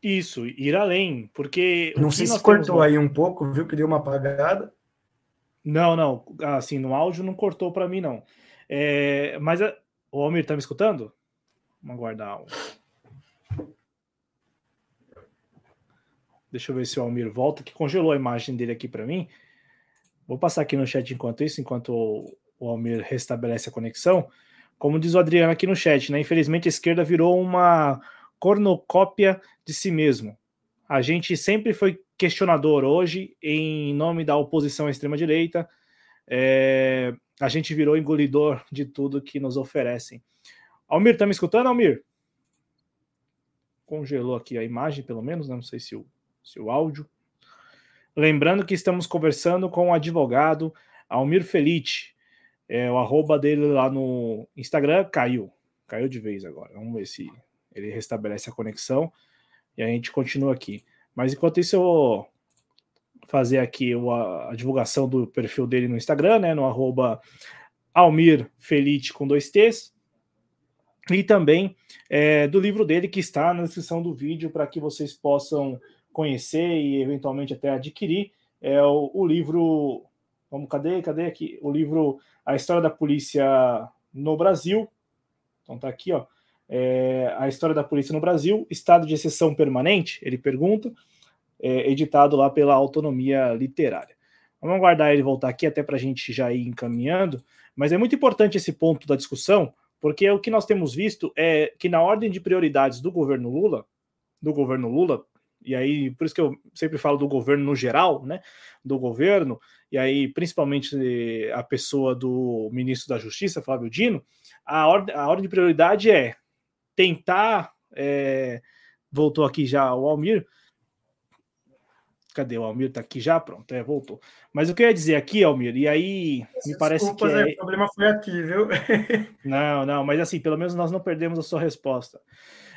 Isso, ir além, porque. Não sei se cortou temos... aí um pouco, viu que deu uma apagada. Não, não, assim, no áudio não cortou para mim, não. É, mas o Almir tá me escutando? Vamos aguardar. Deixa eu ver se o Almir volta, que congelou a imagem dele aqui para mim. Vou passar aqui no chat enquanto isso, enquanto o Almir restabelece a conexão. Como diz o Adriano aqui no chat, né? Infelizmente a esquerda virou uma cornocópia de si mesmo. A gente sempre foi questionador hoje, em nome da oposição à extrema-direita. É, a gente virou engolidor de tudo que nos oferecem. Almir, tá me escutando, Almir? Congelou aqui a imagem, pelo menos, né? não sei se o, se o áudio. Lembrando que estamos conversando com o advogado Almir Felite, é, o arroba dele lá no Instagram caiu. Caiu de vez agora. Vamos ver se ele restabelece a conexão e a gente continua aqui. Mas enquanto isso, eu vou fazer aqui a, divulgação do perfil dele no Instagram, né? No arroba Almir Felite com dois T's. E também é, do livro dele que está na descrição do vídeo para que vocês possam conhecer e eventualmente até adquirir. É o, o livro Vamos, cadê? Cadê aqui? O livro A História da Polícia no Brasil. Então tá aqui, ó. É, a História da Polícia no Brasil, Estado de Exceção Permanente, ele pergunta, é, editado lá pela Autonomia Literária. Vamos aguardar ele voltar aqui até para a gente já ir encaminhando, mas é muito importante esse ponto da discussão, porque o que nós temos visto é que na ordem de prioridades do governo Lula, do governo Lula, e aí por isso que eu sempre falo do governo no geral, né? Do governo, e aí principalmente a pessoa do ministro da Justiça, Flávio Dino, a ordem, a ordem de prioridade é tentar. É, voltou aqui já o Almir. Cadê o Almir? Tá aqui já? Pronto, é, voltou. Mas o que eu ia dizer aqui, Almir, e aí me parece que. É... O problema foi aqui, viu? não, não, mas assim, pelo menos nós não perdemos a sua resposta.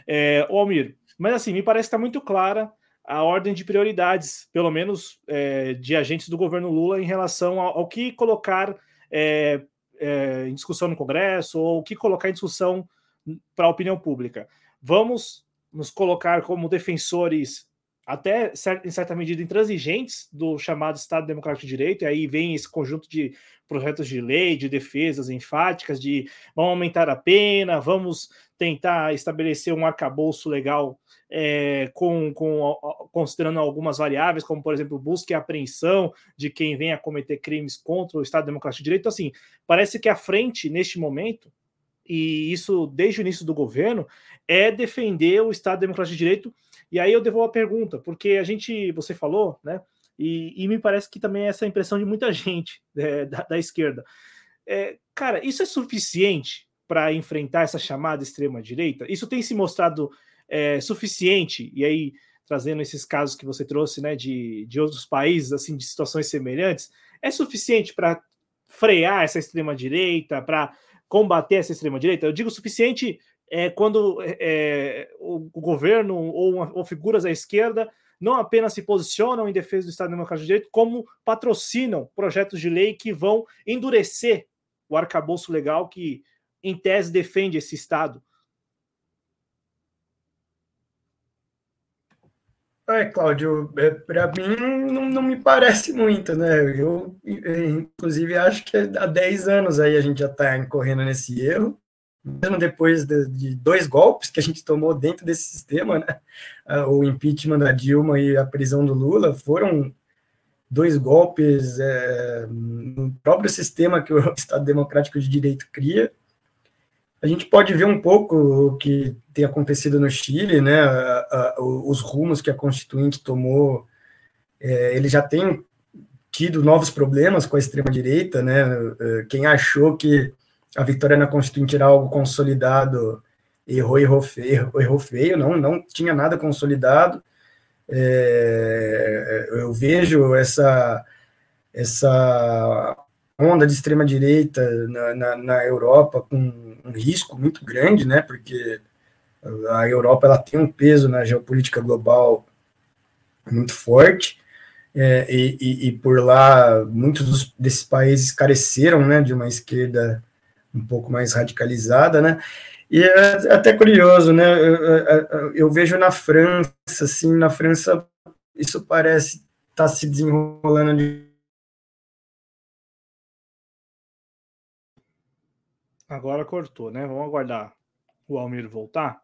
É, o Almir, mas assim, me parece que está muito clara a ordem de prioridades, pelo menos é, de agentes do governo Lula, em relação ao, ao que colocar é, é, em discussão no Congresso ou o que colocar em discussão para a opinião pública. Vamos nos colocar como defensores, até em certa medida, intransigentes do chamado Estado Democrático de Direito, e aí vem esse conjunto de projetos de lei, de defesas enfáticas, de vamos aumentar a pena, vamos tentar estabelecer um arcabouço legal é, com, com, considerando algumas variáveis, como, por exemplo, busca e apreensão de quem vem a cometer crimes contra o Estado Democrático de Direito. Assim, parece que a frente, neste momento, e isso desde o início do governo, é defender o Estado Democrático de Direito. E aí eu devolvo a pergunta, porque a gente, você falou, né? E, e me parece que também é essa impressão de muita gente é, da, da, esquerda. É, cara, isso é suficiente para enfrentar essa chamada extrema-direita? Isso tem se mostrado é, suficiente? E aí, trazendo esses casos que você trouxe, né, de, de outros países, assim, de situações semelhantes, é suficiente para frear essa extrema-direita, para combater essa extrema-direita? Eu digo suficiente é, quando é, o, o, governo ou, uma, ou figuras da esquerda não apenas se posicionam em defesa do Estado Democrático de Direito, como patrocinam projetos de lei que vão endurecer o arcabouço legal que em tese, defende esse Estado? É, Cláudio, é, para mim não, não, me parece muito, né? Eu, inclusive, acho que há 10 anos aí a gente já está incorrendo nesse erro, mesmo depois de, de, dois golpes que a gente tomou dentro desse sistema, né? Ah, o impeachment da Dilma e a prisão do Lula foram dois golpes é, no próprio sistema que o Estado Democrático de Direito cria, a gente pode ver um pouco o que tem acontecido no Chile, né? os rumos que a Constituinte tomou, é, ele já tem tido novos problemas com a extrema-direita, né? É, quem achou que a vitória na Constituinte era algo consolidado errou, errou feio, errou feio não, não tinha nada consolidado. É, eu vejo essa, essa onda de extrema direita na, na, na, Europa com um risco muito grande, né? Porque a Europa ela tem um peso na geopolítica global muito forte. É, e, e, e, por lá muitos dos, desses países careceram né, de uma esquerda um pouco mais radicalizada, né? E é até curioso, né? Eu, eu, eu vejo na França, assim, na França isso parece estar tá se desenrolando de Agora cortou, né? Vamos aguardar o Almir voltar.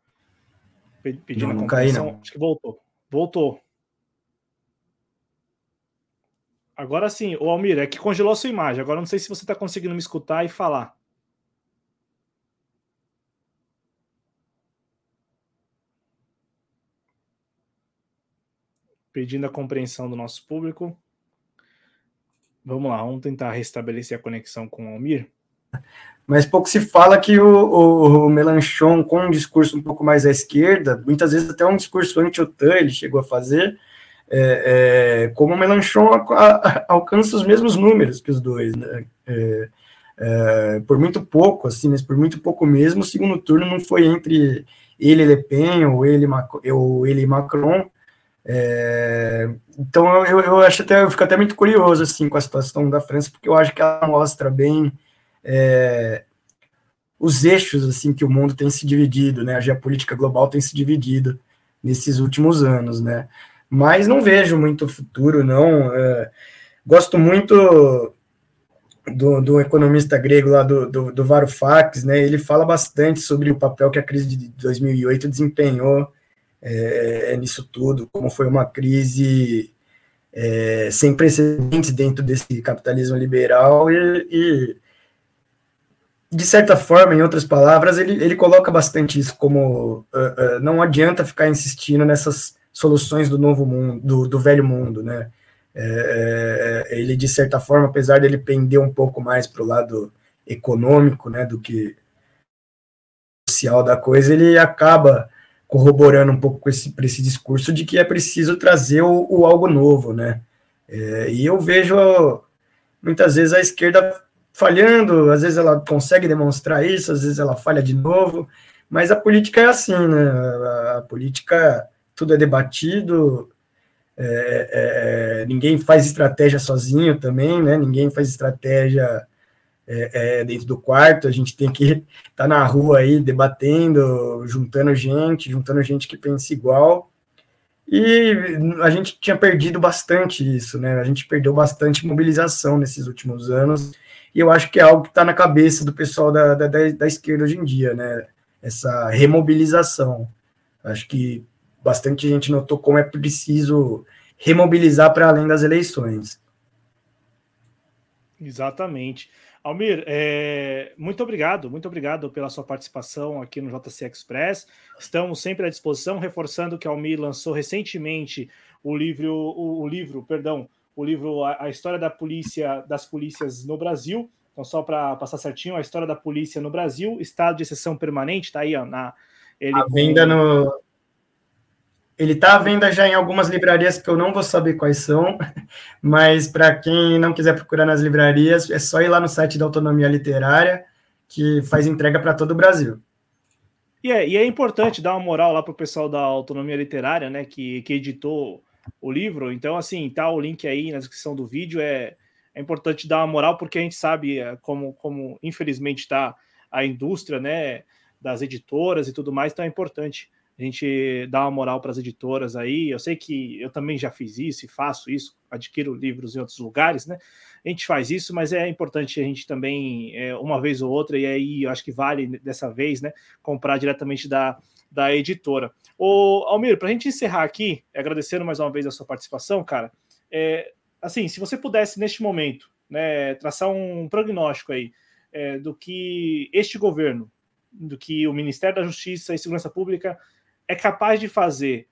Pedindo não, não caí, não. Acho que voltou. Voltou. Agora sim, o Almir, é que congelou a sua imagem. Agora não sei se você está conseguindo me escutar e falar. Pedindo a compreensão do nosso público. Vamos lá, vamos tentar restabelecer a conexão com o Almir. Mas pouco se fala que o, o, o Melanchon, com um discurso um pouco mais à esquerda, muitas vezes até um discurso anti-OTAN ele chegou a fazer, é, é, como o Melanchon a, a, alcança os mesmos números que os dois, né? É, é, por muito pouco, assim, mas por muito pouco mesmo, o segundo turno não foi entre ele e Le Pen ou ele, ou ele e Macron. É, então eu, eu acho até, eu fico até muito curioso assim com a situação da França, porque eu acho que ela mostra bem é, os eixos assim que o mundo tem se dividido, né? A geopolítica global tem se dividido nesses últimos anos, né? Mas não vejo muito futuro, não. É, gosto muito do, do, economista grego lá, do, do, do Varoufakis, né? Ele fala bastante sobre o papel que a crise de 2008 desempenhou é, nisso tudo, como foi uma crise é, sem precedentes dentro desse capitalismo liberal e, e de certa forma, em outras palavras, ele, ele coloca bastante isso como uh, uh, não adianta ficar insistindo nessas soluções do novo mundo, do, do velho mundo, né? É, é, ele, de certa forma, apesar dele pender um pouco mais para o lado econômico, né, do que social da coisa, ele acaba corroborando um pouco com esse, esse discurso de que é preciso trazer o, o algo novo, né? É, e eu vejo muitas vezes a esquerda falhando, às vezes ela consegue demonstrar isso, às vezes ela falha de novo, mas a política é assim, né? A, a política, tudo é debatido, é, é, ninguém faz estratégia sozinho também, né? Ninguém faz estratégia é, é dentro do quarto, a gente tem que estar tá na rua aí debatendo, juntando gente, juntando gente que pensa igual. E a gente tinha perdido bastante isso, né? A gente perdeu bastante mobilização nesses últimos anos e eu acho que é algo que está na cabeça do pessoal da, da, da, esquerda hoje em dia, né? Essa remobilização. Acho que bastante gente notou como é preciso remobilizar para além das eleições. Exatamente. Almir, é, muito obrigado, muito obrigado pela sua participação aqui no JC Express. Estamos sempre à disposição, reforçando que Almir lançou recentemente o livro, o, o livro, perdão, o livro a, a, História da Polícia das Polícias no Brasil. Então, só para passar certinho, a história da polícia no Brasil, estado de exceção permanente, está aí, ó, na. Ele a venda no. Ele está à venda já em algumas livrarias que eu não vou saber quais são, mas para quem não quiser procurar nas livrarias, é só ir lá no site da Autonomia Literária, que faz entrega para todo o Brasil. E é, e é importante dar uma moral lá para o pessoal da Autonomia Literária, né, que, que editou o livro. Então, assim, tá o link aí na descrição do vídeo. É, é importante dar uma moral, porque a gente sabe é, como, como infelizmente está a indústria, né, das editoras e tudo mais, então é importante a gente dar uma moral para as editoras aí. Eu sei que eu também já fiz isso e faço isso, adquiro livros em outros lugares, né? A gente faz isso, mas é importante a gente também, é, uma vez ou outra, e aí eu acho que vale dessa vez, né, comprar diretamente da, da editora. Ô, Almir, para a gente encerrar aqui, agradecendo mais uma vez a sua participação, cara, é, assim, se você pudesse neste momento, né, traçar um prognóstico aí é, do que este governo do que o Ministério da Justiça e Segurança Pública é capaz de fazer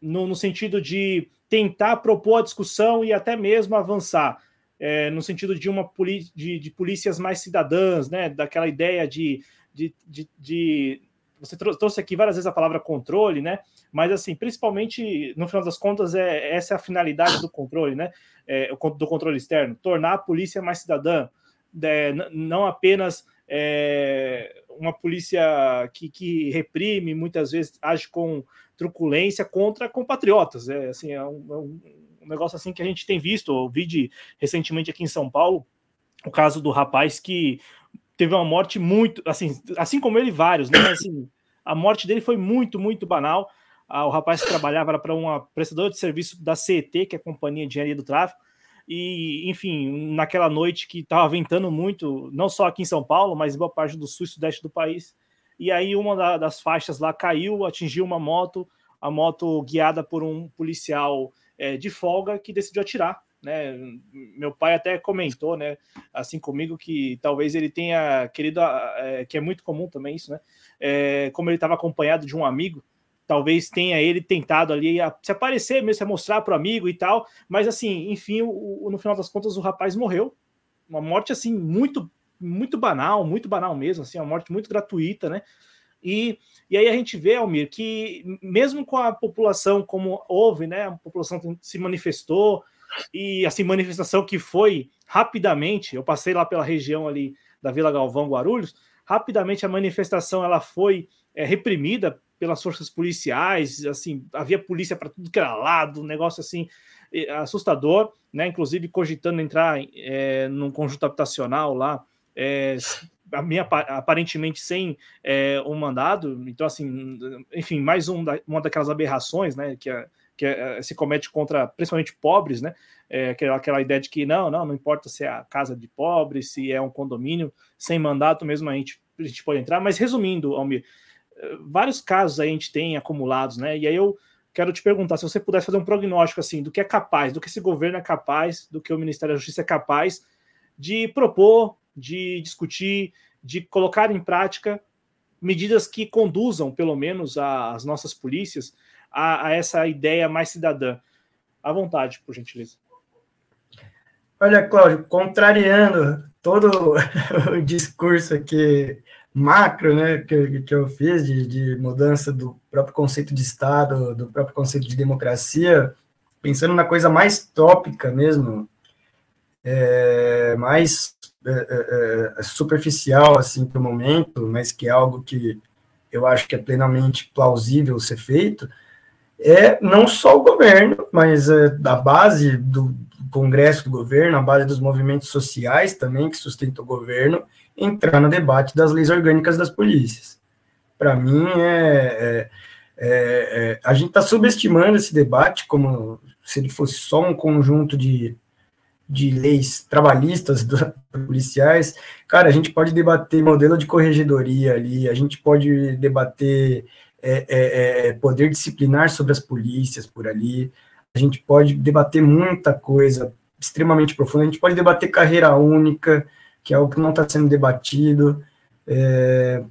no, no sentido de tentar propor a discussão e até mesmo avançar é, no sentido de uma de, de, polícias mais cidadãs, né? Daquela ideia de, de, de, de você trouxe aqui várias vezes a palavra controle, né? Mas assim, principalmente no final das contas, é essa é a finalidade do controle, né? É, do controle externo, tornar a polícia mais cidadã, é, não apenas é, uma polícia que, que, reprime, muitas vezes age com truculência contra compatriotas. É assim, é um, é um, negócio assim que a gente tem visto. Eu vi de, recentemente aqui em São Paulo o caso do rapaz que teve uma morte muito, assim, assim como ele, vários, né? Assim, a morte dele foi muito, muito banal. Ah, o rapaz que trabalhava para uma prestadora de serviço da CET, que é a Companhia de Engenharia do Tráfego, e, enfim, naquela noite que estava ventando muito, não só aqui em São Paulo, mas em boa parte do sul e sudeste do país. E aí uma da, das faixas lá caiu, atingiu uma moto, a moto guiada por um policial é, de folga que decidiu atirar. Né? Meu pai até comentou, né, assim comigo, que talvez ele tenha querido, é, que é muito comum também isso, né? É, como ele estava acompanhado de um amigo, talvez tenha ele tentado ali a, se aparecer mesmo, se mostrar para o amigo e tal, mas assim, enfim, o, o, no final das contas o rapaz morreu, uma morte assim muito muito banal, muito banal mesmo, assim, uma morte muito gratuita, né? E, e aí a gente vê, Almir, que mesmo com a população como houve, né, a população se manifestou, e assim, manifestação que foi rapidamente, eu passei lá pela região ali da Vila Galvão, Guarulhos, rapidamente a manifestação ela foi é, reprimida pelas forças policiais, assim, havia polícia para tudo que era lado, um negócio assim assustador, né? Inclusive cogitando entrar é, num conjunto habitacional lá, é, a aparentemente sem é, um mandado. Então, assim, enfim, mais um da, uma daquelas aberrações, né? Que, é, que é, se comete contra principalmente pobres, né? É, aquela, aquela ideia de que não, não, não importa se é a casa de pobres, se é um condomínio, sem mandato mesmo a gente, a gente pode entrar. Mas resumindo, Almir, vários casos a gente tem acumulados, né? E aí eu quero te perguntar se você pudesse fazer um prognóstico assim do que é capaz, do que esse governo é capaz, do que o Ministério da Justiça é capaz de propor, de discutir, de colocar em prática medidas que conduzam, pelo menos, as nossas polícias a, a essa ideia mais cidadã. À vontade, por gentileza. Olha, Cláudio, contrariando todo o discurso aqui macro né, que, que eu fiz de, de mudança do próprio conceito de Estado, do próprio conceito de democracia, pensando na coisa mais tópica mesmo, é, mais é, é, é superficial assim para o momento, mas que é algo que eu acho que é plenamente plausível ser feito, é não só o governo, mas é, da base do Congresso do governo, a base dos movimentos sociais também que sustentam o governo, entrar no debate das leis orgânicas das polícias. Para mim, é, é, é, é a gente está subestimando esse debate como se ele fosse só um conjunto de, de leis trabalhistas do, policiais. Cara, a gente pode debater modelo de corregedoria ali, a gente pode debater é, é, é poder disciplinar sobre as polícias por ali, a gente pode debater muita coisa extremamente profunda, a gente pode debater carreira única, que é algo que não está sendo debatido. É,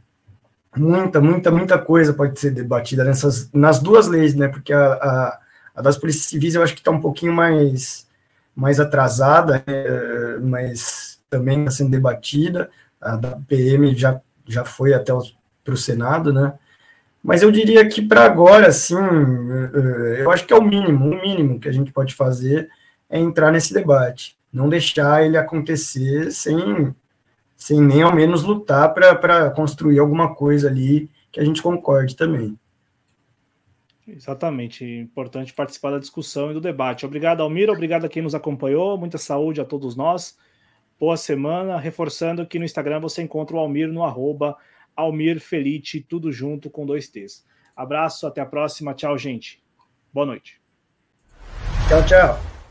muita, muita, muita coisa pode ser debatida nessas, nas duas leis, né? Porque a, a, a das polícias civis eu acho que está um pouquinho mais, mais atrasada, é, mas também está sendo debatida. A da PM já, já foi até para o Senado, né? Mas eu diria que para agora, sim, é, é, eu acho que é o mínimo, o mínimo que a gente pode fazer é entrar nesse debate. Não deixar ele acontecer sem, sem nem ao menos lutar para construir alguma coisa ali que a gente concorde também. Exatamente, importante participar da discussão e do debate. Obrigado, Almir, obrigado a quem nos acompanhou, muita saúde a todos nós, boa semana, reforçando que no Instagram você encontra o Almir no arroba Almir Felite, tudo junto com dois T's. Abraço, até a próxima, tchau, gente. Boa noite. Tchau, tchau.